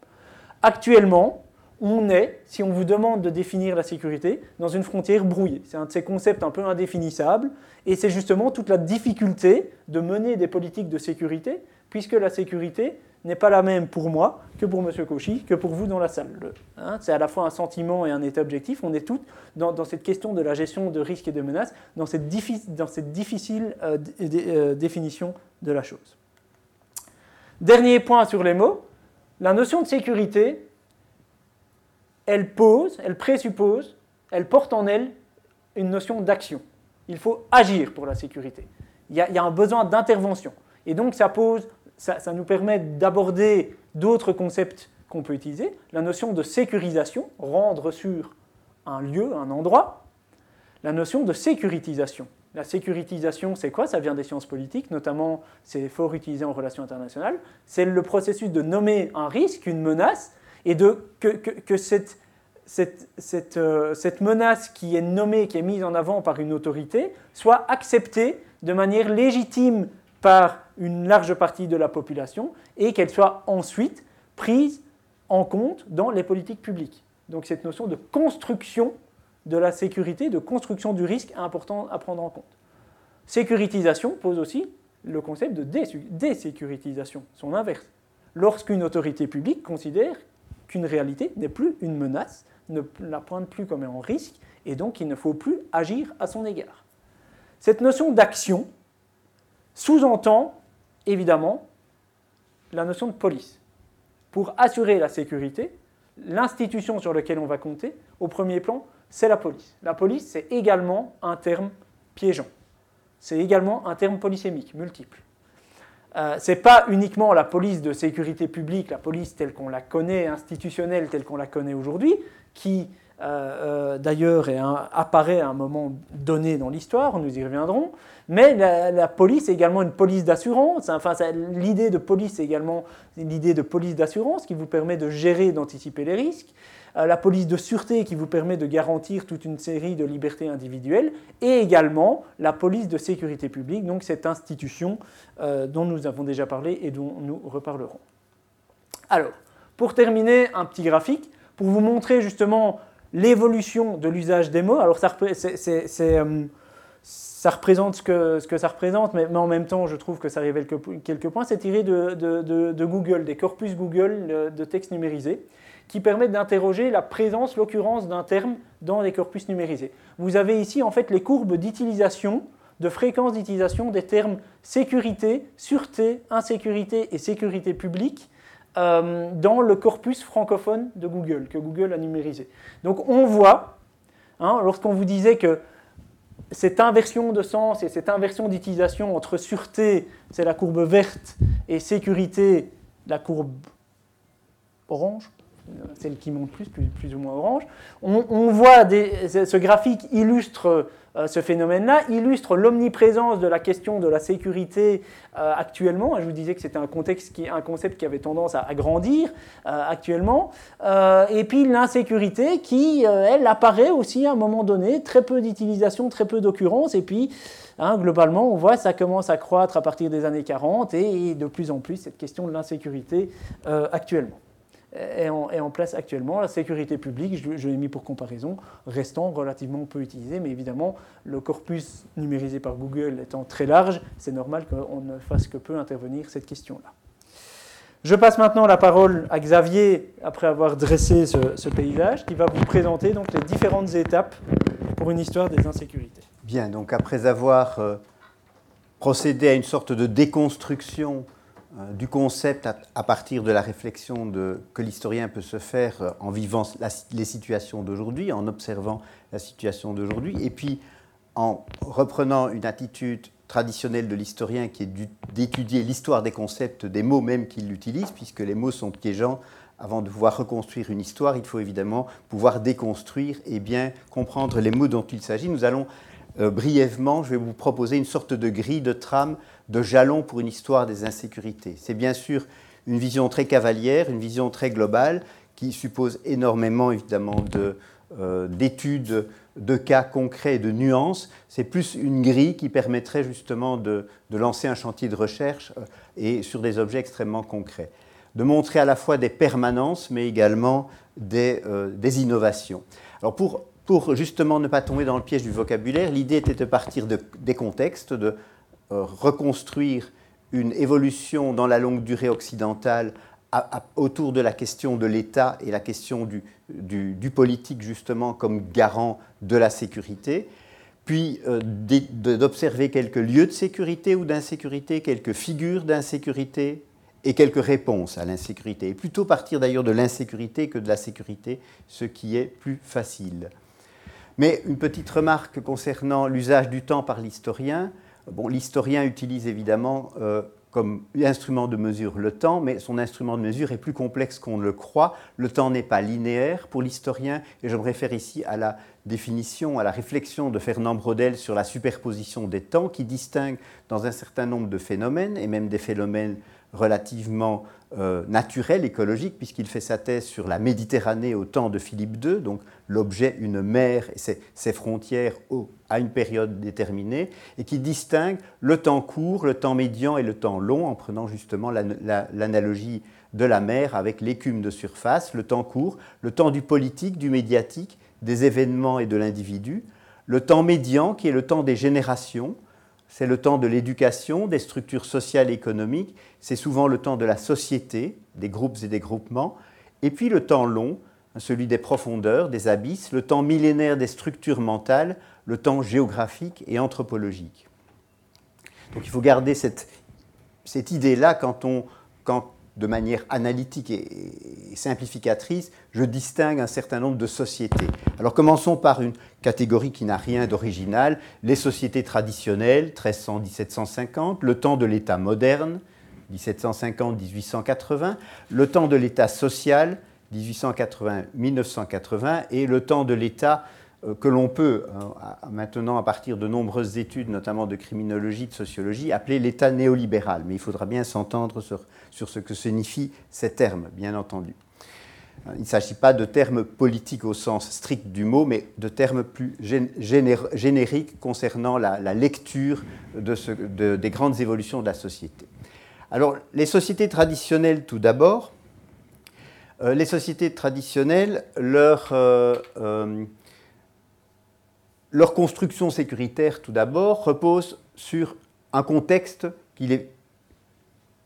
Actuellement, on est, si on vous demande de définir la sécurité, dans une frontière brouillée. C'est un de ces concepts un peu indéfinissables, et c'est justement toute la difficulté de mener des politiques de sécurité, puisque la sécurité n'est pas la même pour moi que pour M. Cauchy, que pour vous dans la salle. Hein, c'est à la fois un sentiment et un état objectif. On est tous dans, cette question de la gestion de risques et de menaces, dans cette, difficile euh, euh, définition de la chose. Dernier point sur les mots, la notion de sécurité, elle pose, elle présuppose, elle porte en elle une notion d'action. Il faut agir pour la sécurité. Il y a, un besoin d'intervention. Et donc ça pose, ça, nous permet d'aborder d'autres concepts qu'on peut utiliser. La notion de sécurisation, rendre sûr un lieu, un endroit. La notion de sécurisation. La sécurisation, c'est quoi? Ça vient des sciences politiques, notamment c'est fort utilisé en relations internationales. C'est le processus de nommer un risque, une menace, et de, que, cette, cette, euh, cette, menace qui est nommée, qui est mise en avant par une autorité, soit acceptée de manière légitime par une large partie de la population et qu'elle soit ensuite prise en compte dans les politiques publiques. Donc cette notion de construction de la sécurité, de construction du risque important à prendre en compte. Sécurisation pose aussi le concept de désécurisation, son inverse. Lorsqu'une autorité publique considère qu'une réalité n'est plus une menace, ne la pointe plus comme un risque, et donc il ne faut plus agir à son égard. Cette notion d'action sous-entend évidemment la notion de police. Pour assurer la sécurité, l'institution sur laquelle on va compter, au premier plan, c'est la police. La police, c'est également un terme piégeant. C'est également un terme polysémique, multiple. Euh, ce n'est pas uniquement la police de sécurité publique, la police telle qu'on la connaît, institutionnelle telle qu'on la connaît aujourd'hui, qui euh, euh, d'ailleurs apparaît à un moment donné dans l'histoire, nous y reviendrons, mais la, police est également une police d'assurance, enfin, l'idée de police est également l'idée de police d'assurance qui vous permet de gérer, d'anticiper les risques, la police de sûreté qui vous permet de garantir toute une série de libertés individuelles, et également la police de sécurité publique, donc cette institution euh, dont nous avons déjà parlé et dont nous reparlerons. Alors, pour terminer, un petit graphique pour vous montrer justement l'évolution de l'usage des mots. Alors, euh, ça représente ce que, ça représente, mais, en même temps, je trouve que ça révèle quelques points. C'est tiré de, Google, des corpus Google de texte numérisés, qui permettent d'interroger la présence, l'occurrence d'un terme dans les corpus numérisés. Vous avez ici en fait les courbes d'utilisation, de fréquence d'utilisation des termes sécurité, sûreté, insécurité et sécurité publique euh, dans le corpus francophone de Google, que Google a numérisé. Donc on voit, hein, lorsqu'on vous disait que cette inversion de sens et cette inversion d'utilisation entre sûreté, c'est la courbe verte, et sécurité, la courbe orange, celle qui monte plus, plus, ou moins orange. On, voit ce graphique illustre euh, ce phénomène-là, illustre l'omniprésence de la question de la sécurité euh, actuellement. Je vous disais que c'était un, contexte qui, un concept qui avait tendance à, grandir euh, actuellement. et puis l'insécurité qui, elle, apparaît aussi à un moment donné, très peu d'utilisation, très peu d'occurrence. Et puis, hein, globalement, on voit ça commence à croître à partir des années 40 et de plus en plus cette question de l'insécurité actuellement est en, place actuellement. La sécurité publique, je, l'ai mis pour comparaison, restant relativement peu utilisée, mais évidemment, le corpus numérisé par Google étant très large, c'est normal qu'on ne fasse que peu intervenir cette question-là. Je passe maintenant la parole à Xavier, après avoir dressé ce, paysage, qui va vous présenter donc les différentes étapes pour une histoire des insécurités.
Bien, donc après avoir euh, procédé à une sorte de déconstruction du concept à, partir de la réflexion que l'historien peut se faire euh, en vivant les situations d'aujourd'hui, en observant la situation d'aujourd'hui, et puis en reprenant une attitude traditionnelle de l'historien qui est d'étudier l'histoire des concepts, des mots même qu'il utilise, puisque les mots sont piégeants. Avant de pouvoir reconstruire une histoire, il faut évidemment pouvoir déconstruire et bien comprendre les mots dont il s'agit. Nous allons euh, brièvement, je vais vous proposer une sorte de grille de trame, de jalon pour une histoire des insécurités. C'est bien sûr une vision très cavalière, une vision très globale, qui suppose énormément évidemment euh, d'études, de, cas concrets et de nuances. C'est plus une grille qui permettrait justement de, lancer un chantier de recherche euh, et sur des objets extrêmement concrets. De montrer à la fois des permanences, mais également des, des innovations. Alors pour pour justement ne pas tomber dans le piège du vocabulaire, l'idée était de partir des contextes, de euh, reconstruire une évolution dans la longue durée occidentale autour de la question de l'État et la question du, politique justement comme garant de la sécurité, puis euh, d'observer quelques lieux de sécurité ou d'insécurité, quelques figures d'insécurité et quelques réponses à l'insécurité. Et plutôt partir d'ailleurs de l'insécurité que de la sécurité, ce qui est plus facile. Mais une petite remarque concernant l'usage du temps par l'historien. Bon, l'historien utilise évidemment euh, comme instrument de mesure le temps, mais son instrument de mesure est plus complexe qu'on ne le croit. Le temps n'est pas linéaire pour l'historien, et je me réfère ici à la définition, à la réflexion de Fernand Brodel sur la superposition des temps, qui distingue dans un certain nombre de phénomènes, et même des phénomènes relativement euh, naturel, écologique, puisqu'il fait sa thèse sur la Méditerranée au temps de Philippe II, donc l'objet, une mer et ses, frontières à une période déterminée, et qui distingue le temps court, le temps médian et le temps long, en prenant justement l'analogie de la mer avec l'écume de surface, le temps court, le temps du politique, du médiatique, des événements et de l'individu, le temps médian qui est le temps des générations, c'est le temps de l'éducation, des structures sociales et économiques, c'est souvent le temps de la société, des groupes et des groupements, et puis le temps long, celui des profondeurs, des abysses, le temps millénaire des structures mentales, le temps géographique et anthropologique. Donc il faut garder cette, idée-là quand on, de manière analytique et, simplificatrice, je distingue un certain nombre de sociétés. Alors commençons par une catégorie qui n'a rien d'original, les sociétés traditionnelles, 1300-1750, le temps de l'État moderne, 1750-1880, le temps de l'État social, 1880-1980, et le temps de l'État euh, que l'on peut euh, maintenant, à partir de nombreuses études, notamment de criminologie, de sociologie, appeler l'État néolibéral. Mais il faudra bien s'entendre sur, sur, ce que signifient ces termes, bien entendu. Euh, il ne s'agit pas de termes politiques au sens strict du mot, mais de termes plus génériques concernant la, lecture des grandes évolutions de la société. Alors, les sociétés traditionnelles, tout d'abord, les sociétés traditionnelles, leur leur construction sécuritaire, tout d'abord, repose sur un contexte qui,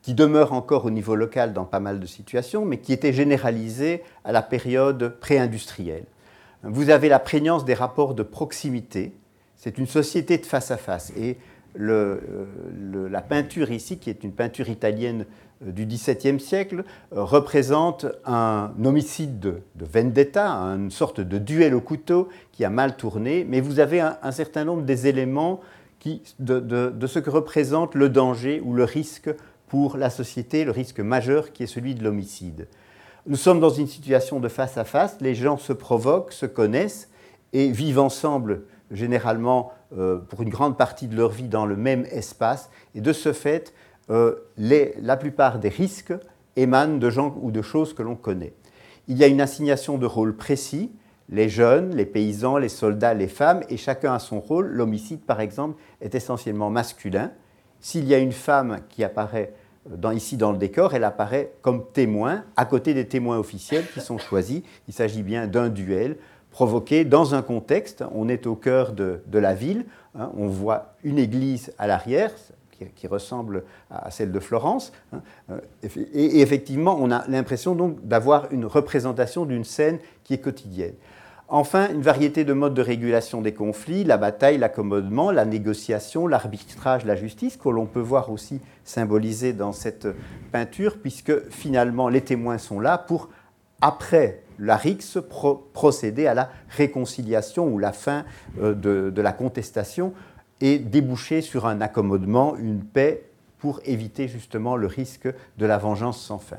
qui, demeure encore au niveau local dans pas mal de situations, mais qui était généralisé à la période pré-industrielle. Vous avez la prégnance des rapports de proximité. C'est une société de face à face. Et le, la peinture ici, qui est une peinture italienne euh, du XVIIe siècle, euh, représente un homicide de, vendetta, une sorte de duel au couteau qui a mal tourné, mais vous avez un, certain nombre des éléments de, ce que représente le danger ou le risque pour la société, le risque majeur qui est celui de l'homicide. Nous sommes dans une situation de face à face, les gens se provoquent, se connaissent et vivent ensemble généralement euh, pour une grande partie de leur vie dans le même espace. Et de ce fait, euh, la plupart des risques émanent de gens ou de choses que l'on connaît. Il y a une assignation de rôle précis, les jeunes, les paysans, les soldats, les femmes, et chacun a son rôle. L'homicide, par exemple, est essentiellement masculin. S'il y a une femme qui apparaît ici dans le décor, elle apparaît comme témoin à côté des témoins officiels qui sont choisis. Il s'agit bien d'un duel provoqué dans un contexte. On est au cœur de, la ville, hein. on voit une église à l'arrière qui, ressemble à celle de Florence. Hein. et, effectivement, on a l'impression donc d'avoir une représentation d'une scène qui est quotidienne. Enfin, une variété de modes de régulation des conflits, la bataille, l'accommodement, la négociation, l'arbitrage, la justice, que l'on peut voir aussi symbolisé dans cette peinture, puisque finalement les témoins sont là pour, après la RIX, procéder à la réconciliation ou la fin euh, de la contestation et déboucher sur un accommodement, une paix, pour éviter justement le risque de la vengeance sans fin.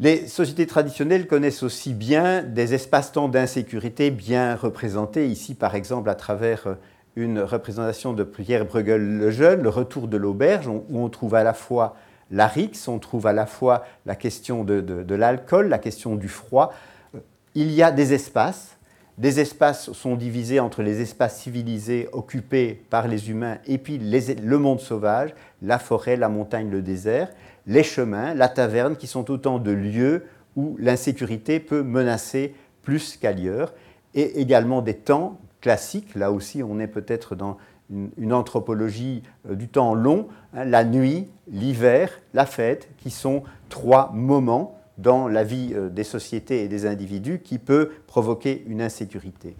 Les sociétés traditionnelles connaissent aussi bien des espaces-temps d'insécurité bien représentés, ici par exemple à travers euh, une représentation de Pierre Bruegel le Jeune, le retour de l'auberge, où on trouve à la fois la rixe, on trouve à la fois la question de, de l'alcool, la question du froid. Euh, il y a des espaces. Des espaces sont divisés entre les espaces civilisés occupés par les humains et puis le monde sauvage, la forêt, la montagne, le désert les chemins, la taverne, qui sont autant de lieux où l'insécurité peut menacer plus qu'ailleurs, et également des temps classiques, là aussi on est peut-être dans une, anthropologie euh, du temps long, hein, la nuit, l'hiver, la fête, qui sont trois moments dans la vie euh, des sociétés et des individus qui peut provoquer une insécurité.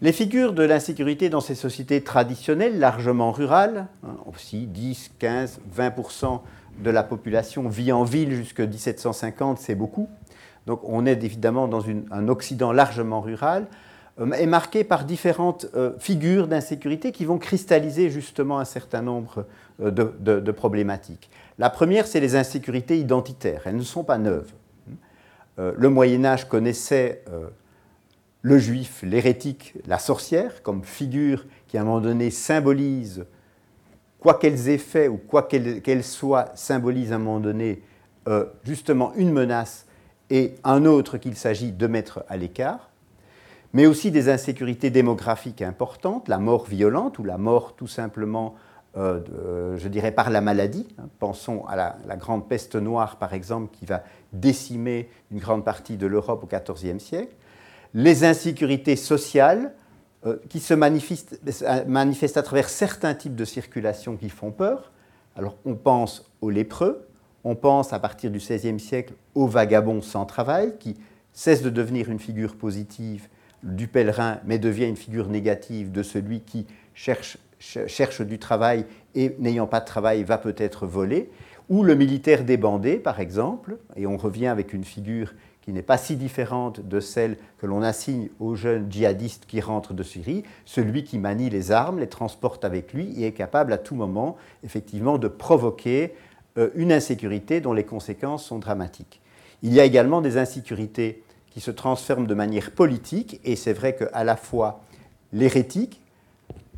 Les figures de l'insécurité dans ces sociétés traditionnelles, largement rurales, hein, aussi 10, 15, 20% de la population vit en ville jusqu'à 1750, c'est beaucoup. Donc on est évidemment dans un Occident largement rural, euh, est marqué par différentes euh, figures d'insécurité qui vont cristalliser justement un certain nombre euh, de, problématiques. La première, c'est les insécurités identitaires. Elles ne sont pas neuves. le Moyen Âge connaissait le juif, l'hérétique, la sorcière comme figure qui à un moment donné symbolise quoi qu'elles aient fait ou quoi qu'elles soient, symbolisent à un moment donné euh, justement une menace et un autre qu'il s'agit de mettre à l'écart, mais aussi des insécurités démographiques importantes, la mort violente ou la mort tout simplement, euh, je dirais, par la maladie. Hein. Pensons à la, grande peste noire, par exemple, qui va décimer une grande partie de l'Europe au XIVe siècle. Les insécurités sociales, euh, qui se manifestent, à travers certains types de circulation qui font peur. Alors on pense aux lépreux, on pense à partir du XVIe siècle aux vagabonds sans travail, qui cessent de devenir une figure positive du pèlerin, mais devient une figure négative de celui qui cherche, cherche du travail et n'ayant pas de travail va peut-être voler, ou le militaire débandé, par exemple, et on revient avec une figure qui n'est pas si différente de celle que l'on assigne aux jeunes djihadistes qui rentrent de Syrie, celui qui manie les armes, les transporte avec lui et est capable à tout moment, effectivement, de provoquer euh, une insécurité dont les conséquences sont dramatiques. Il y a également des insécurités qui se transforment de manière politique, et c'est vrai qu'à la fois l'hérétique,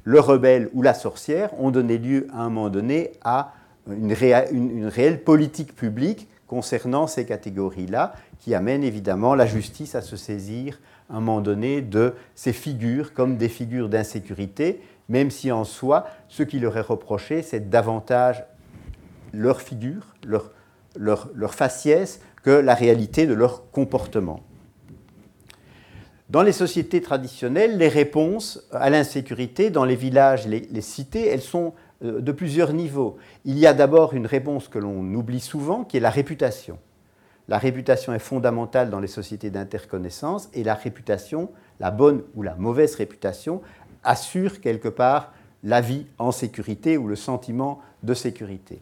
le rebelle ou la sorcière ont donné lieu à un moment donné à une, réelle politique publique concernant ces catégories-là, qui amène évidemment la justice à se saisir à un moment donné de ces figures comme des figures d'insécurité, même si en soi, ce qui leur est reproché, c'est davantage leur figure, leur, leur, leur faciès, que la réalité de leur comportement. Dans les sociétés traditionnelles, les réponses à l'insécurité dans les villages, les, cités, elles sont euh, de plusieurs niveaux. Il y a d'abord une réponse que l'on oublie souvent, qui est la réputation. La réputation est fondamentale dans les sociétés d'interconnaissance et la réputation, la bonne ou la mauvaise réputation, assure quelque part la vie en sécurité ou le sentiment de sécurité.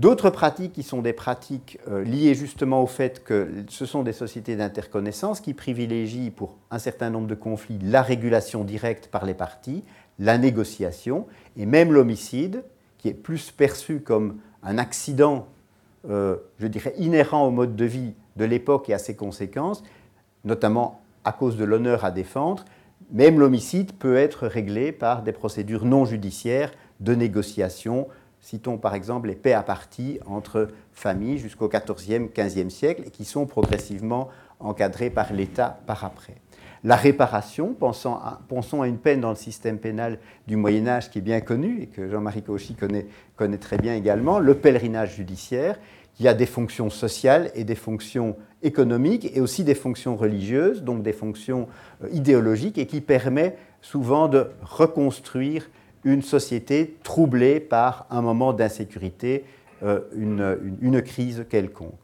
D'autres pratiques qui sont des pratiques euh, liées justement au fait que ce sont des sociétés d'interconnaissance qui privilégient pour un certain nombre de conflits la régulation directe par les partis, la négociation et même l'homicide, qui est plus perçu comme un accident, euh, je dirais, inhérent au mode de vie de l'époque et à ses conséquences, notamment à cause de l'honneur à défendre, même l'homicide peut être réglé par des procédures non judiciaires de négociation. Citons par exemple les paix à partie entre familles jusqu'au XIVe, XVe siècle, et qui sont progressivement encadrées par l'État par après. La réparation, pensons à, pensons à, une peine dans le système pénal du Moyen Âge qui est bien connu et que Jean-Marie Cauchy connaît, connaît, très bien également, le pèlerinage judiciaire, qui a des fonctions sociales et des fonctions économiques et aussi des fonctions religieuses, donc des fonctions euh, idéologiques, et qui permet souvent de reconstruire une société troublée par un moment d'insécurité, euh, une, crise quelconque.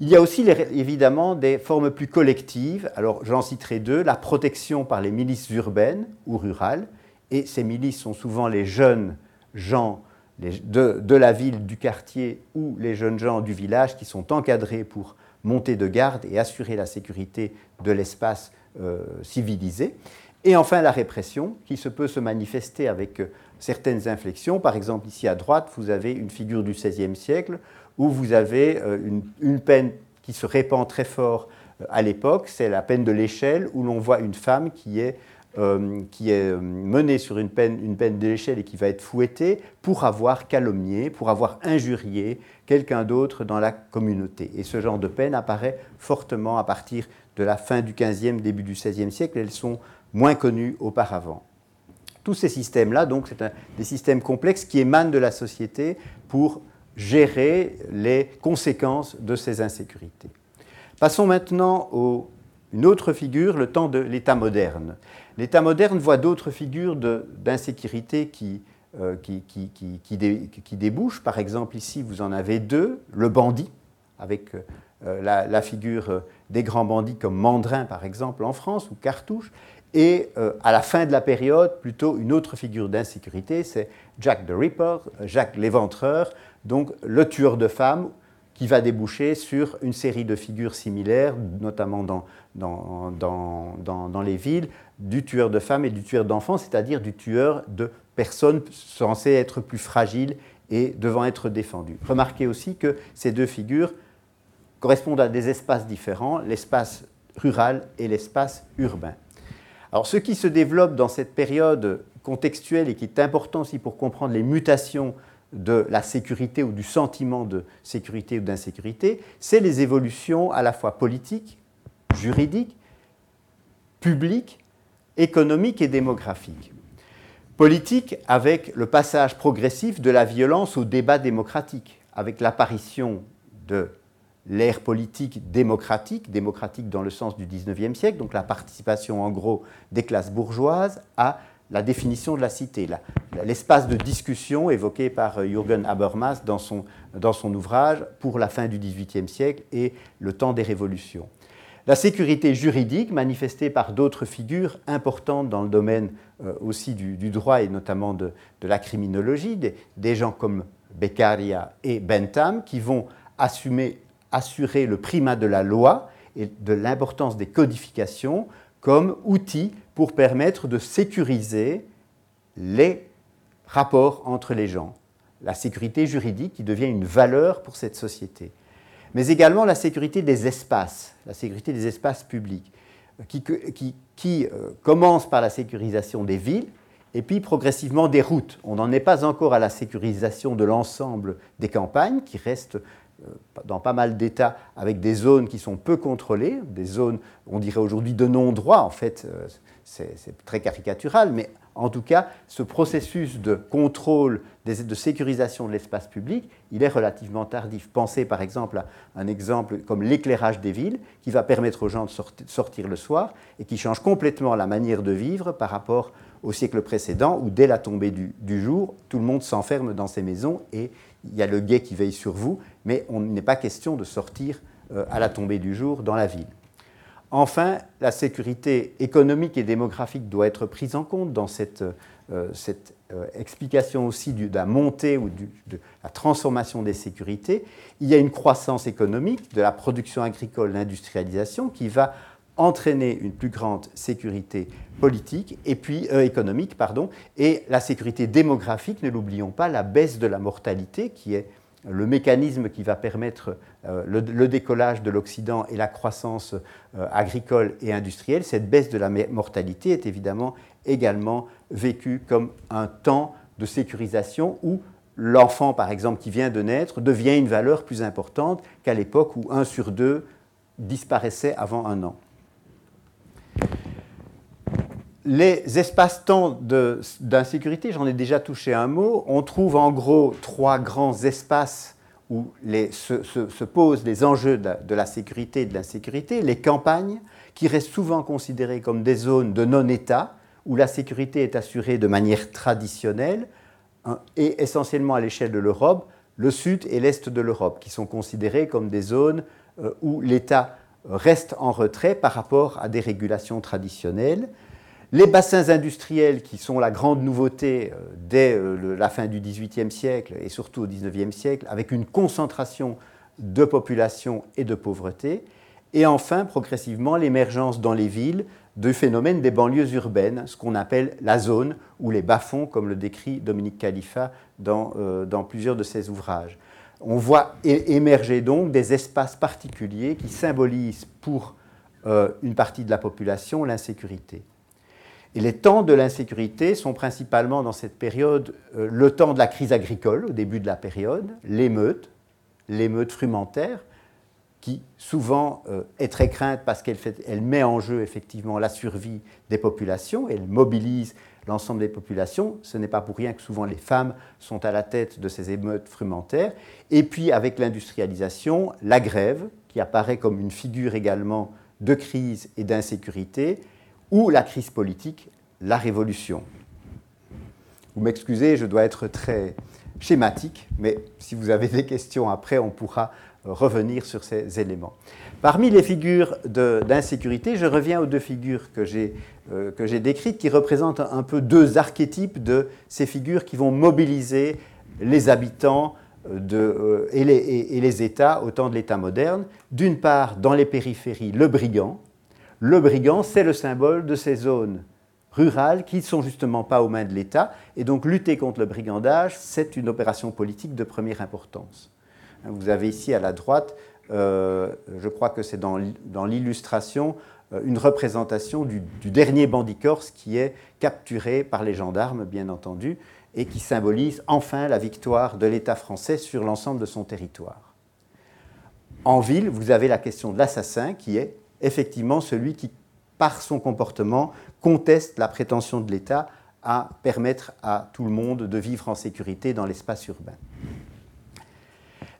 Il y a aussi évidemment des formes plus collectives, alors j'en citerai deux, la protection par les milices urbaines ou rurales, et ces milices sont souvent les jeunes gens de, de, la ville, du quartier ou les jeunes gens du village qui sont encadrés pour monter de garde et assurer la sécurité de l'espace euh, civilisé. Et enfin la répression qui se peut se manifester avec euh, certaines inflexions. Par exemple, ici à droite, vous avez une figure du XVIe siècle où vous avez euh, une, peine qui se répand très fort euh, à l'époque, c'est la peine de l'échelle où l'on voit une femme qui est qui est menée sur une peine, une peine de l'échelle et qui va être fouettée pour avoir calomnié, pour avoir injurié quelqu'un d'autre dans la communauté. Et ce genre de peine apparaît fortement à partir de la fin du XVe, début du XVIe siècle. Elles sont moins connues auparavant. Tous ces systèmes-là, donc, c'est des systèmes complexes qui émanent de la société pour gérer les conséquences de ces insécurités. Passons maintenant à une autre figure, le temps de l'État moderne. L'État moderne voit d'autres figures d'insécurité qui, euh, qui, qui, qui, dé, qui, débouchent. Par exemple, ici, vous en avez deux. Le bandit, avec euh, la, la, figure des grands bandits comme Mandrin, par exemple, en France, ou Cartouche. Et euh, à la fin de la période, plutôt une autre figure d'insécurité, c'est Jack the Ripper, Jacques l'Éventreur, donc le tueur de femmes, qui va déboucher sur une série de figures similaires, notamment dans, dans les villes, du tueur de femmes et du tueur d'enfants, c'est-à-dire du tueur de personnes censées être plus fragiles et devant être défendues. Remarquez aussi que ces deux figures correspondent à des espaces différents, l'espace rural et l'espace urbain. Alors ce qui se développe dans cette période contextuelle et qui est important aussi pour comprendre les mutations de la sécurité ou du sentiment de sécurité ou d'insécurité, c'est les évolutions à la fois politiques, juridiques, publiques, économiques et démographiques. Politique avec le passage progressif de la violence au débat démocratique, avec l'apparition de l'ère politique démocratique, démocratique dans le sens du XIXe siècle, donc la participation en gros des classes bourgeoises à la définition de la cité, l'espace de discussion évoqué par euh, Jürgen Habermas dans son, dans son ouvrage pour la fin du XVIIIe siècle et le temps des révolutions. La sécurité juridique, manifestée par d'autres figures importantes dans le domaine euh, aussi du, droit et notamment de, de la criminologie, des, gens comme Beccaria et Bentham, qui vont assumer, assurer le primat de la loi et de l'importance des codifications comme outil pour permettre de sécuriser les rapports entre les gens, la sécurité juridique qui devient une valeur pour cette société, mais également la sécurité des espaces, la sécurité des espaces publics, qui, euh, commence par la sécurisation des villes et puis progressivement des routes. On n'en est pas encore à la sécurisation de l'ensemble des campagnes, qui restent dans pas mal d'États avec des zones qui sont peu contrôlées, des zones, on dirait aujourd'hui de non-droit, en fait, c'est très caricatural, mais en tout cas, ce processus de contrôle, de sécurisation de l'espace public, il est relativement tardif. Pensez par exemple à un exemple comme l'éclairage des villes, qui va permettre aux gens de sortir le soir et qui change complètement la manière de vivre par rapport au siècle précédent, où dès la tombée du, jour, tout le monde s'enferme dans ses maisons et il y a le guet qui veille sur vous, mais on n'est pas question de sortir euh, à la tombée du jour dans la ville. Enfin, la sécurité économique et démographique doit être prise en compte dans cette, euh, euh, explication aussi de la montée ou de la transformation des sécurités. Il y a une croissance économique de la production agricole, l'industrialisation, qui va entraîner une plus grande sécurité politique et puis euh, économique, pardon, et la sécurité démographique. Ne l'oublions pas, la baisse de la mortalité, qui est le mécanisme qui va permettre euh, le, décollage de l'Occident et la croissance euh, agricole et industrielle, cette baisse de la mortalité est évidemment également vécue comme un temps de sécurisation où l'enfant, par exemple, qui vient de naître, devient une valeur plus importante qu'à l'époque où un sur deux disparaissait avant un an les espaces-temps d'insécurité, j'en ai déjà touché un mot, on trouve en gros trois grands espaces où se, posent les enjeux de, la sécurité et de l'insécurité. Les campagnes, qui restent souvent considérées comme des zones de non-État, où la sécurité est assurée de manière traditionnelle, hein, et essentiellement à l'échelle de l'Europe, le sud et l'est de l'Europe, qui sont considérées comme des zones euh, où l'État reste en retrait par rapport à des régulations traditionnelles. Les bassins industriels, qui sont la grande nouveauté euh, dès euh, la fin du XVIIIe siècle et surtout au XIXe siècle, avec une concentration de population et de pauvreté. Et enfin, progressivement, l'émergence dans les villes du phénomène des banlieues urbaines, ce qu'on appelle la zone ou les bas-fonds, comme le décrit Dominique Khalifa dans, euh, dans plusieurs de ses ouvrages. On voit émerger donc des espaces particuliers qui symbolisent pour une partie de la population l'insécurité. Et les temps de l'insécurité sont principalement dans cette période euh, le temps de la crise agricole, au début de la période, l'émeute, l'émeute frumentaire, qui souvent euh, est très crainte parce qu'elle elle met en jeu effectivement la survie des populations, elle mobilise l'ensemble des populations. Ce n'est pas pour rien que souvent les femmes sont à la tête de ces émeutes frumentaires. Et puis avec l'industrialisation, la grève, qui apparaît comme une figure également de crise et d'insécurité, ou la crise politique, la révolution. Vous m'excusez, je dois être très schématique, mais si vous avez des questions après, on pourra revenir sur ces éléments. Parmi les figures d'insécurité, je reviens aux deux figures que j'ai euh, décrites, qui représentent un peu deux archétypes de ces figures qui vont mobiliser les habitants de, euh, et, les, États au temps de l'État moderne. D'une part, dans les périphéries, le brigand, le brigand, c'est le symbole de ces zones rurales qui ne sont justement pas aux mains de l'État. Et donc lutter contre le brigandage, c'est une opération politique de première importance. Vous avez ici à la droite, euh, je crois que c'est dans, l'illustration, euh, une représentation du, du, dernier bandit corse qui est capturé par les gendarmes, bien entendu, et qui symbolise enfin la victoire de l'État français sur l'ensemble de son territoire. En ville, vous avez la question de l'assassin qui est effectivement celui qui, par son comportement, conteste la prétention de l'État à permettre à tout le monde de vivre en sécurité dans l'espace urbain.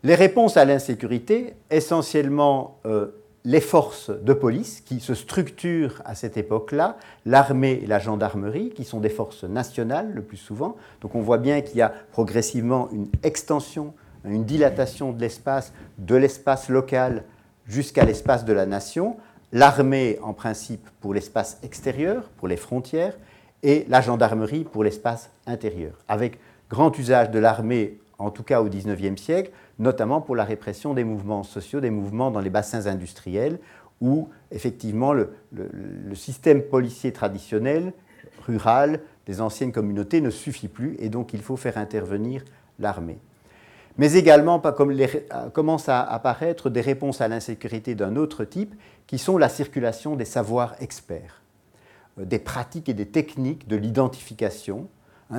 Les réponses à l'insécurité, essentiellement euh, les forces de police qui se structurent à cette époque-là, l'armée et la gendarmerie, qui sont des forces nationales le plus souvent. Donc on voit bien qu'il y a progressivement une extension, une dilatation de l'espace, de l'espace local jusqu'à l'espace de la nation, l'armée en principe pour l'espace extérieur, pour les frontières, et la gendarmerie pour l'espace intérieur, avec grand usage de l'armée, en tout cas au XIXe siècle, notamment pour la répression des mouvements sociaux, des mouvements dans les bassins industriels, où effectivement le, système policier traditionnel, rural, des anciennes communautés ne suffit plus, et donc il faut faire intervenir l'armée. Mais également comme euh, commencent à apparaître des réponses à l'insécurité d'un autre type, qui sont la circulation des savoirs experts, euh, des pratiques et des techniques de l'identification,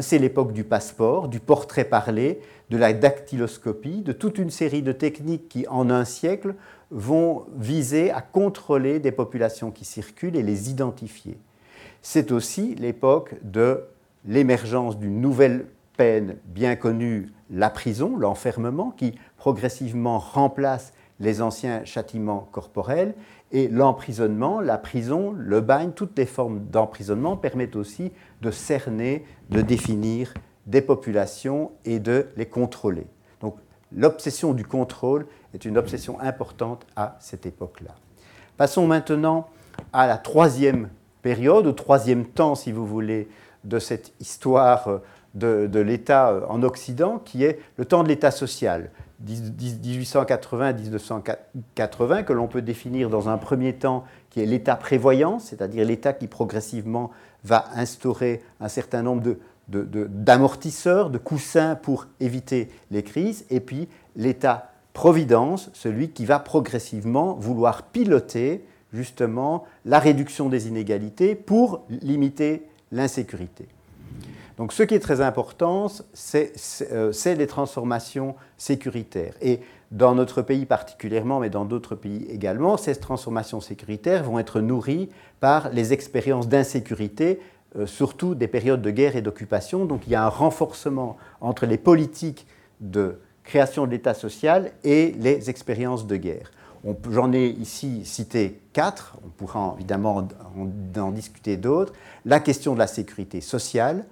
c'est l'époque du passeport, du portrait parlé, de la dactyloscopie, de toute une série de techniques qui, en un siècle, vont viser à contrôler des populations qui circulent et les identifier. C'est aussi l'époque de l'émergence d'une nouvelle peine bien connue, la prison, l'enfermement, qui progressivement remplace les anciens châtiments corporels. Et l'emprisonnement, la prison, le bagne, toutes les formes d'emprisonnement permettent aussi de cerner, de définir des populations et de les contrôler. Donc l'obsession du contrôle est une obsession importante à cette époque-là. Passons maintenant à la troisième période, au troisième temps, si vous voulez, de cette histoire de, l'État en Occident, qui est le temps de l'État social. 1880-1980, que l'on peut définir dans un premier temps, qui est l'État prévoyant, c'est-à-dire l'État qui progressivement va instaurer un certain nombre de, d'amortisseurs, de, coussins pour éviter les crises, et puis l'État providence, celui qui va progressivement vouloir piloter justement la réduction des inégalités pour limiter l'insécurité. Donc ce qui est très important, c'est euh, les transformations sécuritaires. Et dans notre pays particulièrement, mais dans d'autres pays également, ces transformations sécuritaires vont être nourries par les expériences d'insécurité euh, surtout des périodes de guerre et d'occupation. Donc il y a un renforcement entre les politiques de création de l'État social et les expériences de guerre. J'en ai ici cité quatre, on pourra évidemment en, discuter d'autres. La question de la sécurité sociale,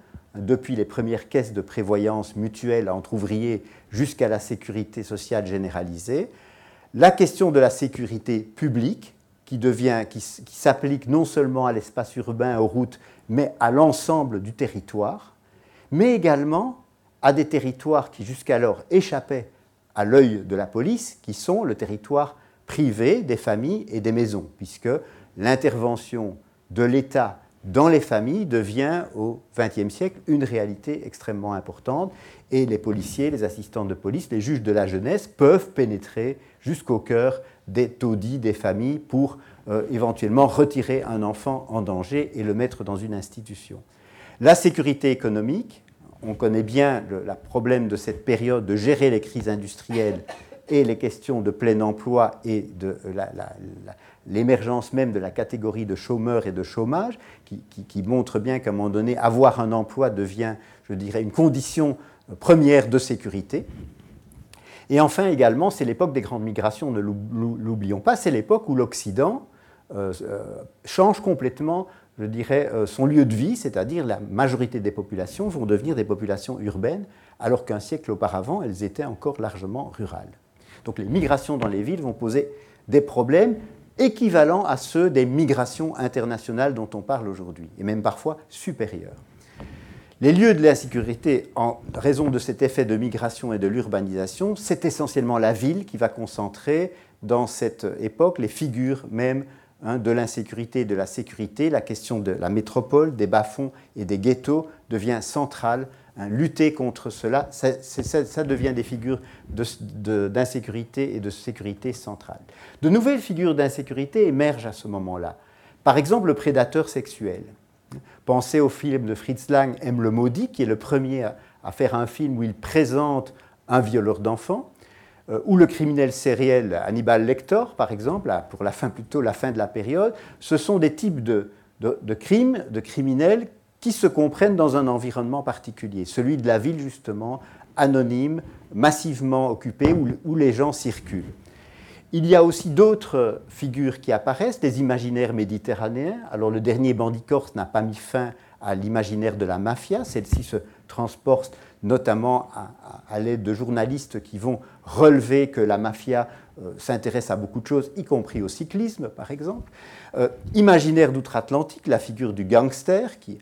depuis les premières caisses de prévoyance mutuelle entre ouvriers jusqu'à la sécurité sociale généralisée. La question de la sécurité publique, qui, s'applique non seulement à l'espace urbain, aux routes, mais à l'ensemble du territoire, mais également à des territoires qui jusqu'alors échappaient à l'œil de la police, qui sont le territoire privé des familles et des maisons, puisque l'intervention de l'État dans les familles devient au XXe siècle une réalité extrêmement importante et les policiers, les assistants de police, les juges de la jeunesse peuvent pénétrer jusqu'au cœur des taudis des familles pour euh, éventuellement retirer un enfant en danger et le mettre dans une institution. La sécurité économique, on connaît bien le problème de cette période de gérer les crises industrielles et les questions de plein emploi et de l'émergence même de la catégorie de chômeurs et de chômage, qui, montre bien qu'à un moment donné, avoir un emploi devient, je dirais, une condition euh, première de sécurité. Et enfin également, c'est l'époque des grandes migrations, ne l'oublions pas, c'est l'époque où l'Occident euh, euh, change complètement, je dirais, son lieu de vie, c'est-à-dire la majorité des populations vont devenir des populations urbaines, alors qu'un siècle auparavant, elles étaient encore largement rurales. Donc les migrations dans les villes vont poser des problèmes équivalents à ceux des migrations internationales dont on parle aujourd'hui, et même parfois supérieurs. Les lieux de l'insécurité, en raison de cet effet de migration et de l'urbanisation, c'est essentiellement la ville qui va concentrer dans cette époque les figures même Hein, de l'insécurité et de la sécurité, la question de la métropole, des bas-fonds et des ghettos devient centrale. Hein, lutter contre cela, ça, devient des figures d'insécurité et de sécurité centrale. De nouvelles figures d'insécurité émergent à ce moment-là. Par exemple, le prédateur sexuel. Pensez au film de Fritz Lang, M. le Maudit, qui est le premier à faire un film où il présente un violeur d'enfants. Euh, ou le criminel sériel Hannibal Lecter, par exemple, pour la fin, plutôt la fin de la période, ce sont des types de, crimes, de criminels se comprennent dans un environnement particulier, celui de la ville justement, anonyme, massivement occupée, où, les gens circulent. Il y a aussi d'autres figures qui apparaissent, des imaginaires méditerranéens. Alors le dernier bandit corse n'a pas mis fin à l'imaginaire de la mafia, celle-ci se transporte notamment à, l'aide de journalistes qui vont relever que la mafia euh, s'intéresse à beaucoup de choses, y compris au cyclisme, par exemple. Euh, imaginaire d'outre-Atlantique, la figure du gangster qui,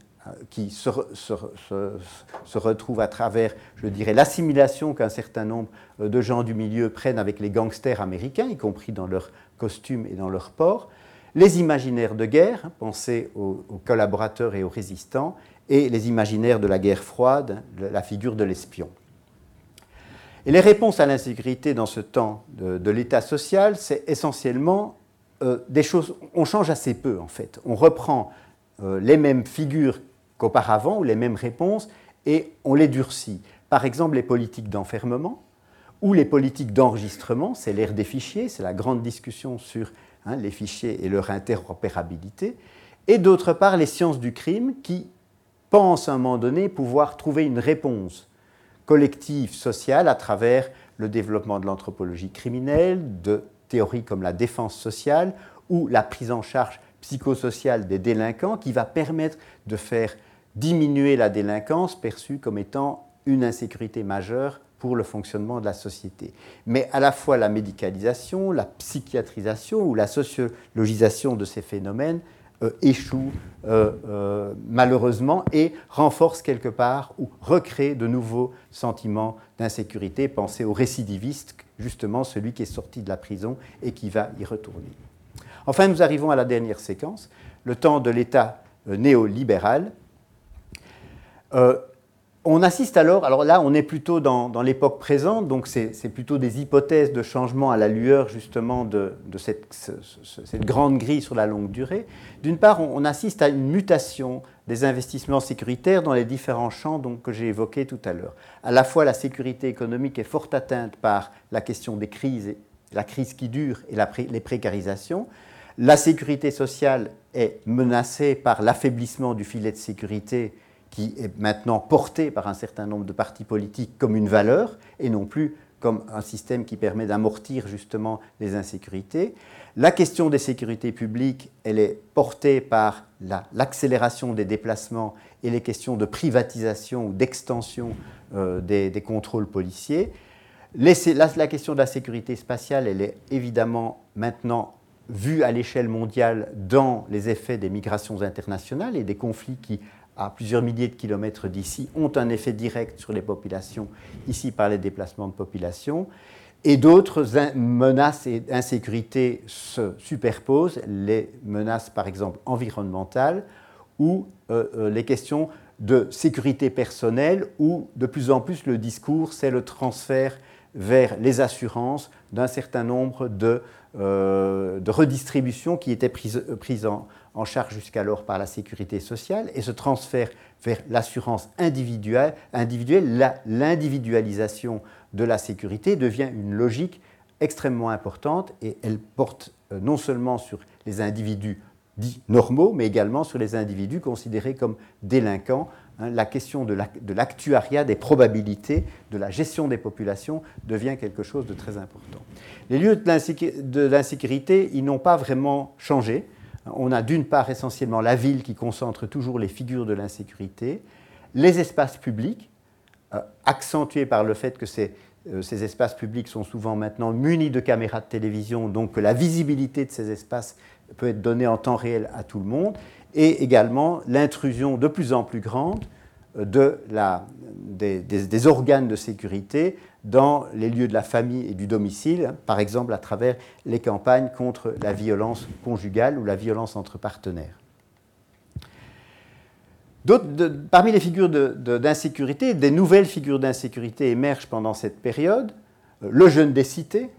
qui se, se, retrouve à travers, je dirais, l'assimilation qu'un certain nombre de gens du milieu prennent avec les gangsters américains, y compris dans leurs costumes et dans leurs ports. Les imaginaires de guerre, hein, pensez aux collaborateurs et aux résistants, et les imaginaires de la guerre froide, la figure de l'espion. Et les réponses à l'insécurité dans ce temps de, l'état social, c'est essentiellement euh, des choses, on change assez peu en fait. On reprend euh, les mêmes figures qu'auparavant ou les mêmes réponses et on les durcit. Par exemple, les politiques d'enfermement ou les politiques d'enregistrement, c'est l'ère des fichiers, c'est la grande discussion sur hein, les fichiers et leur interopérabilité, et d'autre part les sciences du crime qui pensent à un moment donné pouvoir trouver une réponse collective, sociale, à travers le développement de l'anthropologie criminelle, de théories comme la défense sociale ou la prise en charge psychosociale des délinquants qui va permettre de faire diminuer la délinquance perçue comme étant une insécurité majeure pour le fonctionnement de la société. Mais à la fois la médicalisation, la psychiatrisation ou la sociologisation de ces phénomènes euh, échoue euh, euh, malheureusement et renforce quelque part ou recrée de nouveaux sentiments d'insécurité. Pensez au récidiviste, justement celui qui est sorti de la prison et qui va y retourner. Enfin, nous arrivons à la dernière séquence, le temps de l'État néolibéral. On assiste alors, alors là on est plutôt dans, l'époque présente, donc c'est plutôt des hypothèses de changement à la lueur justement de, cette, grande grille sur la longue durée. D'une part, on, assiste à une mutation des investissements sécuritaires dans les différents champs que j'ai évoqués tout à l'heure. À la fois la sécurité économique est fort atteinte par la question des crises, la crise qui dure et les précarisations. La sécurité sociale est menacée par l'affaiblissement du filet de sécurité qui est maintenant porté par un certain nombre de partis politiques comme une valeur et non plus comme un système qui permet d'amortir justement les insécurités. La question des sécurités publiques, elle est portée par l'accélération des déplacements et les questions de privatisation ou d'extension euh, des, contrôles policiers. la, la, question de la sécurité spatiale, elle est évidemment maintenant vue à l'échelle mondiale dans les effets des migrations internationales et des conflits qui à plusieurs milliers de kilomètres d'ici ont un effet direct sur les populations, ici par les déplacements de population, et d'autres menaces et insécurités se superposent, les menaces par exemple environnementales ou euh, euh, les questions de sécurité personnelle, où de plus en plus le discours, c'est le transfert vers les assurances d'un certain nombre de, de redistributions qui étaient prises, prises en, charge jusqu'alors par la sécurité sociale et ce transfert vers l'assurance individuelle, individuelle l'individualisation de la sécurité devient une logique extrêmement importante et elle porte euh, non seulement sur les individus dits normaux, mais également sur les individus considérés comme délinquants. Hein, la question de l'actuariat, des probabilités, de la gestion des populations devient quelque chose de très important. Les lieux de l'insécurité, ils n'ont pas vraiment changé. On a d'une part essentiellement la ville qui concentre toujours les figures de l'insécurité, les espaces publics, euh, accentués par le fait que euh, ces, espaces publics sont souvent maintenant munis de caméras de télévision, donc que la visibilité de ces espaces peut être donnée en temps réel à tout le monde, et également l'intrusion de plus en plus grande euh, de des, organes de sécurité dans les lieux de la famille et du domicile, par exemple à travers les campagnes contre la violence conjugale ou la violence entre partenaires. parmi les figures d'insécurité, des nouvelles figures d'insécurité émergent pendant cette période. Euh, le jeune des cités,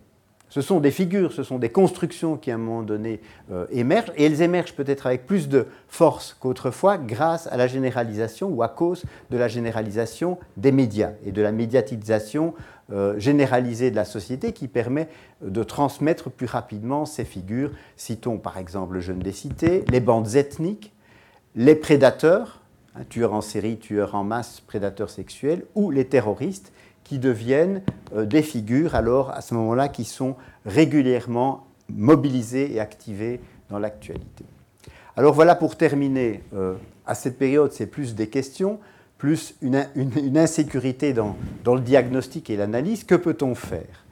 ce sont des figures, ce sont des constructions qui à un moment donné euh, émergent, et elles émergent peut-être avec plus de force qu'autrefois grâce à la généralisation ou à cause de la généralisation des médias et de la médiatisation euh, généralisée de la société qui permet de transmettre plus rapidement ces figures. Citons par exemple le jeune des cités, les bandes ethniques, les prédateurs, hein, tueurs en série, tueurs en masse, prédateurs sexuels, ou les terroristes qui deviennent euh, des figures, alors à ce moment-là, qui sont régulièrement mobilisées et activées dans l'actualité. Alors voilà pour terminer, euh, à cette période, c'est plus des questions, plus une, insécurité dans, le diagnostic et l'analyse. Que peut-on faire?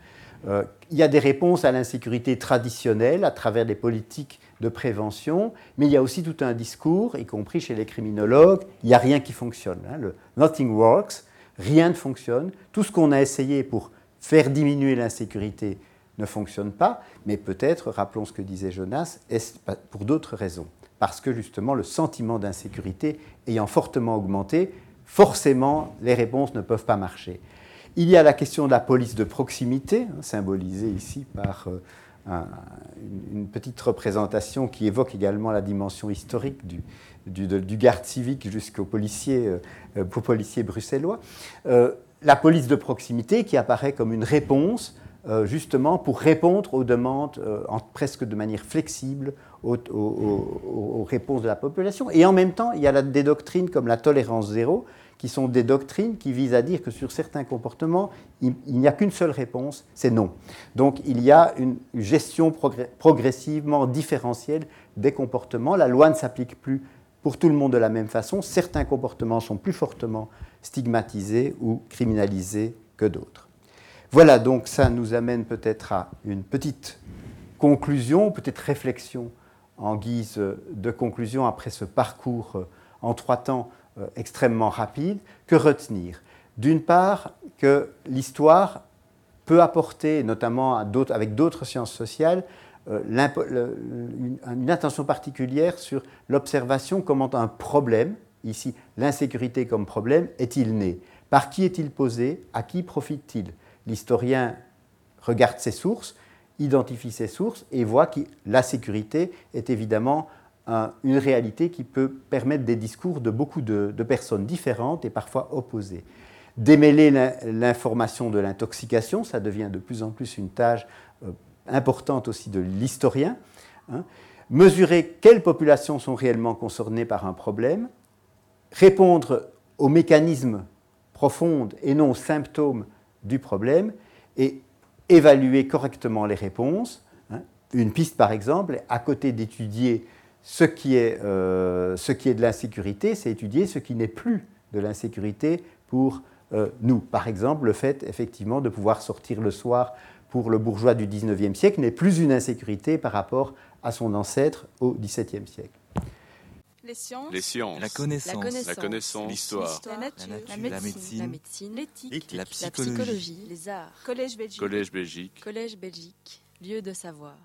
Euh, Il y a des réponses à l'insécurité traditionnelle à travers des politiques de prévention, mais il y a aussi tout un discours, y compris chez les criminologues, il n'y a rien qui fonctionne. Hein. le nothing works, rien ne fonctionne. Tout ce qu'on a essayé pour faire diminuer l'insécurité ne fonctionne pas, mais peut-être, rappelons ce que disait Jonas, est pour d'autres raisons? Parce que justement, le sentiment d'insécurité ayant fortement augmenté, forcément, les réponses ne peuvent pas marcher. Il y a la question de la police de proximité, hein, symbolisée ici par euh, une, petite représentation qui évoque également la dimension historique du, du, garde civique jusqu'au policier, euh, policier bruxellois. Euh, la police de proximité qui apparaît comme une réponse euh, justement pour répondre aux demandes presque de manière flexible aux, aux, réponses de la population. Et en même temps, il y a des doctrines comme la tolérance zéro qui sont des doctrines qui visent à dire que sur certains comportements, il, n'y a qu'une seule réponse, c'est non. Donc il y a une gestion progressivement différentielle des comportements. La loi ne s'applique plus pour tout le monde de la même façon. Certains comportements sont plus fortement stigmatisés ou criminalisés que d'autres. Voilà, donc ça nous amène peut-être à une petite conclusion, peut-être réflexion en guise de conclusion après ce parcours en trois temps euh, extrêmement rapide, que retenir? D'une part, que l'histoire peut apporter, notamment avec d'autres sciences sociales, euh, une, attention particulière sur l'observation comment un problème, ici l'insécurité comme problème, est-il né? Par qui est-il posé? À qui profite-t-il? L'historien regarde ses sources, identifie ses sources et voit que la sécurité est évidemment une réalité qui peut permettre des discours de beaucoup de, personnes différentes et parfois opposées. Démêler l'information de l'intoxication, ça devient de plus en plus une tâche euh, importante aussi de l'historien. Hein. Mesurer quelles populations sont réellement concernées par un problème, répondre aux mécanismes profonds et non aux symptômes du problème, et évaluer correctement les réponses. Hein. Une piste, par exemple, à côté d'étudier ce qui est, euh, ce qui est de l'insécurité, c'est étudier ce qui n'est plus de l'insécurité pour euh, nous. Par exemple, le fait effectivement de pouvoir sortir le soir pour le bourgeois du XIXe siècle n'est plus une insécurité par rapport à son ancêtre au XVIIe siècle.
Les sciences,
la connaissance, la connaissance, l'histoire,
la, nature, la médecine, l'éthique,
la, psychologie,
les arts, Collège Belgique,
Collège Belgique,
Collège Belgique, lieu de savoir.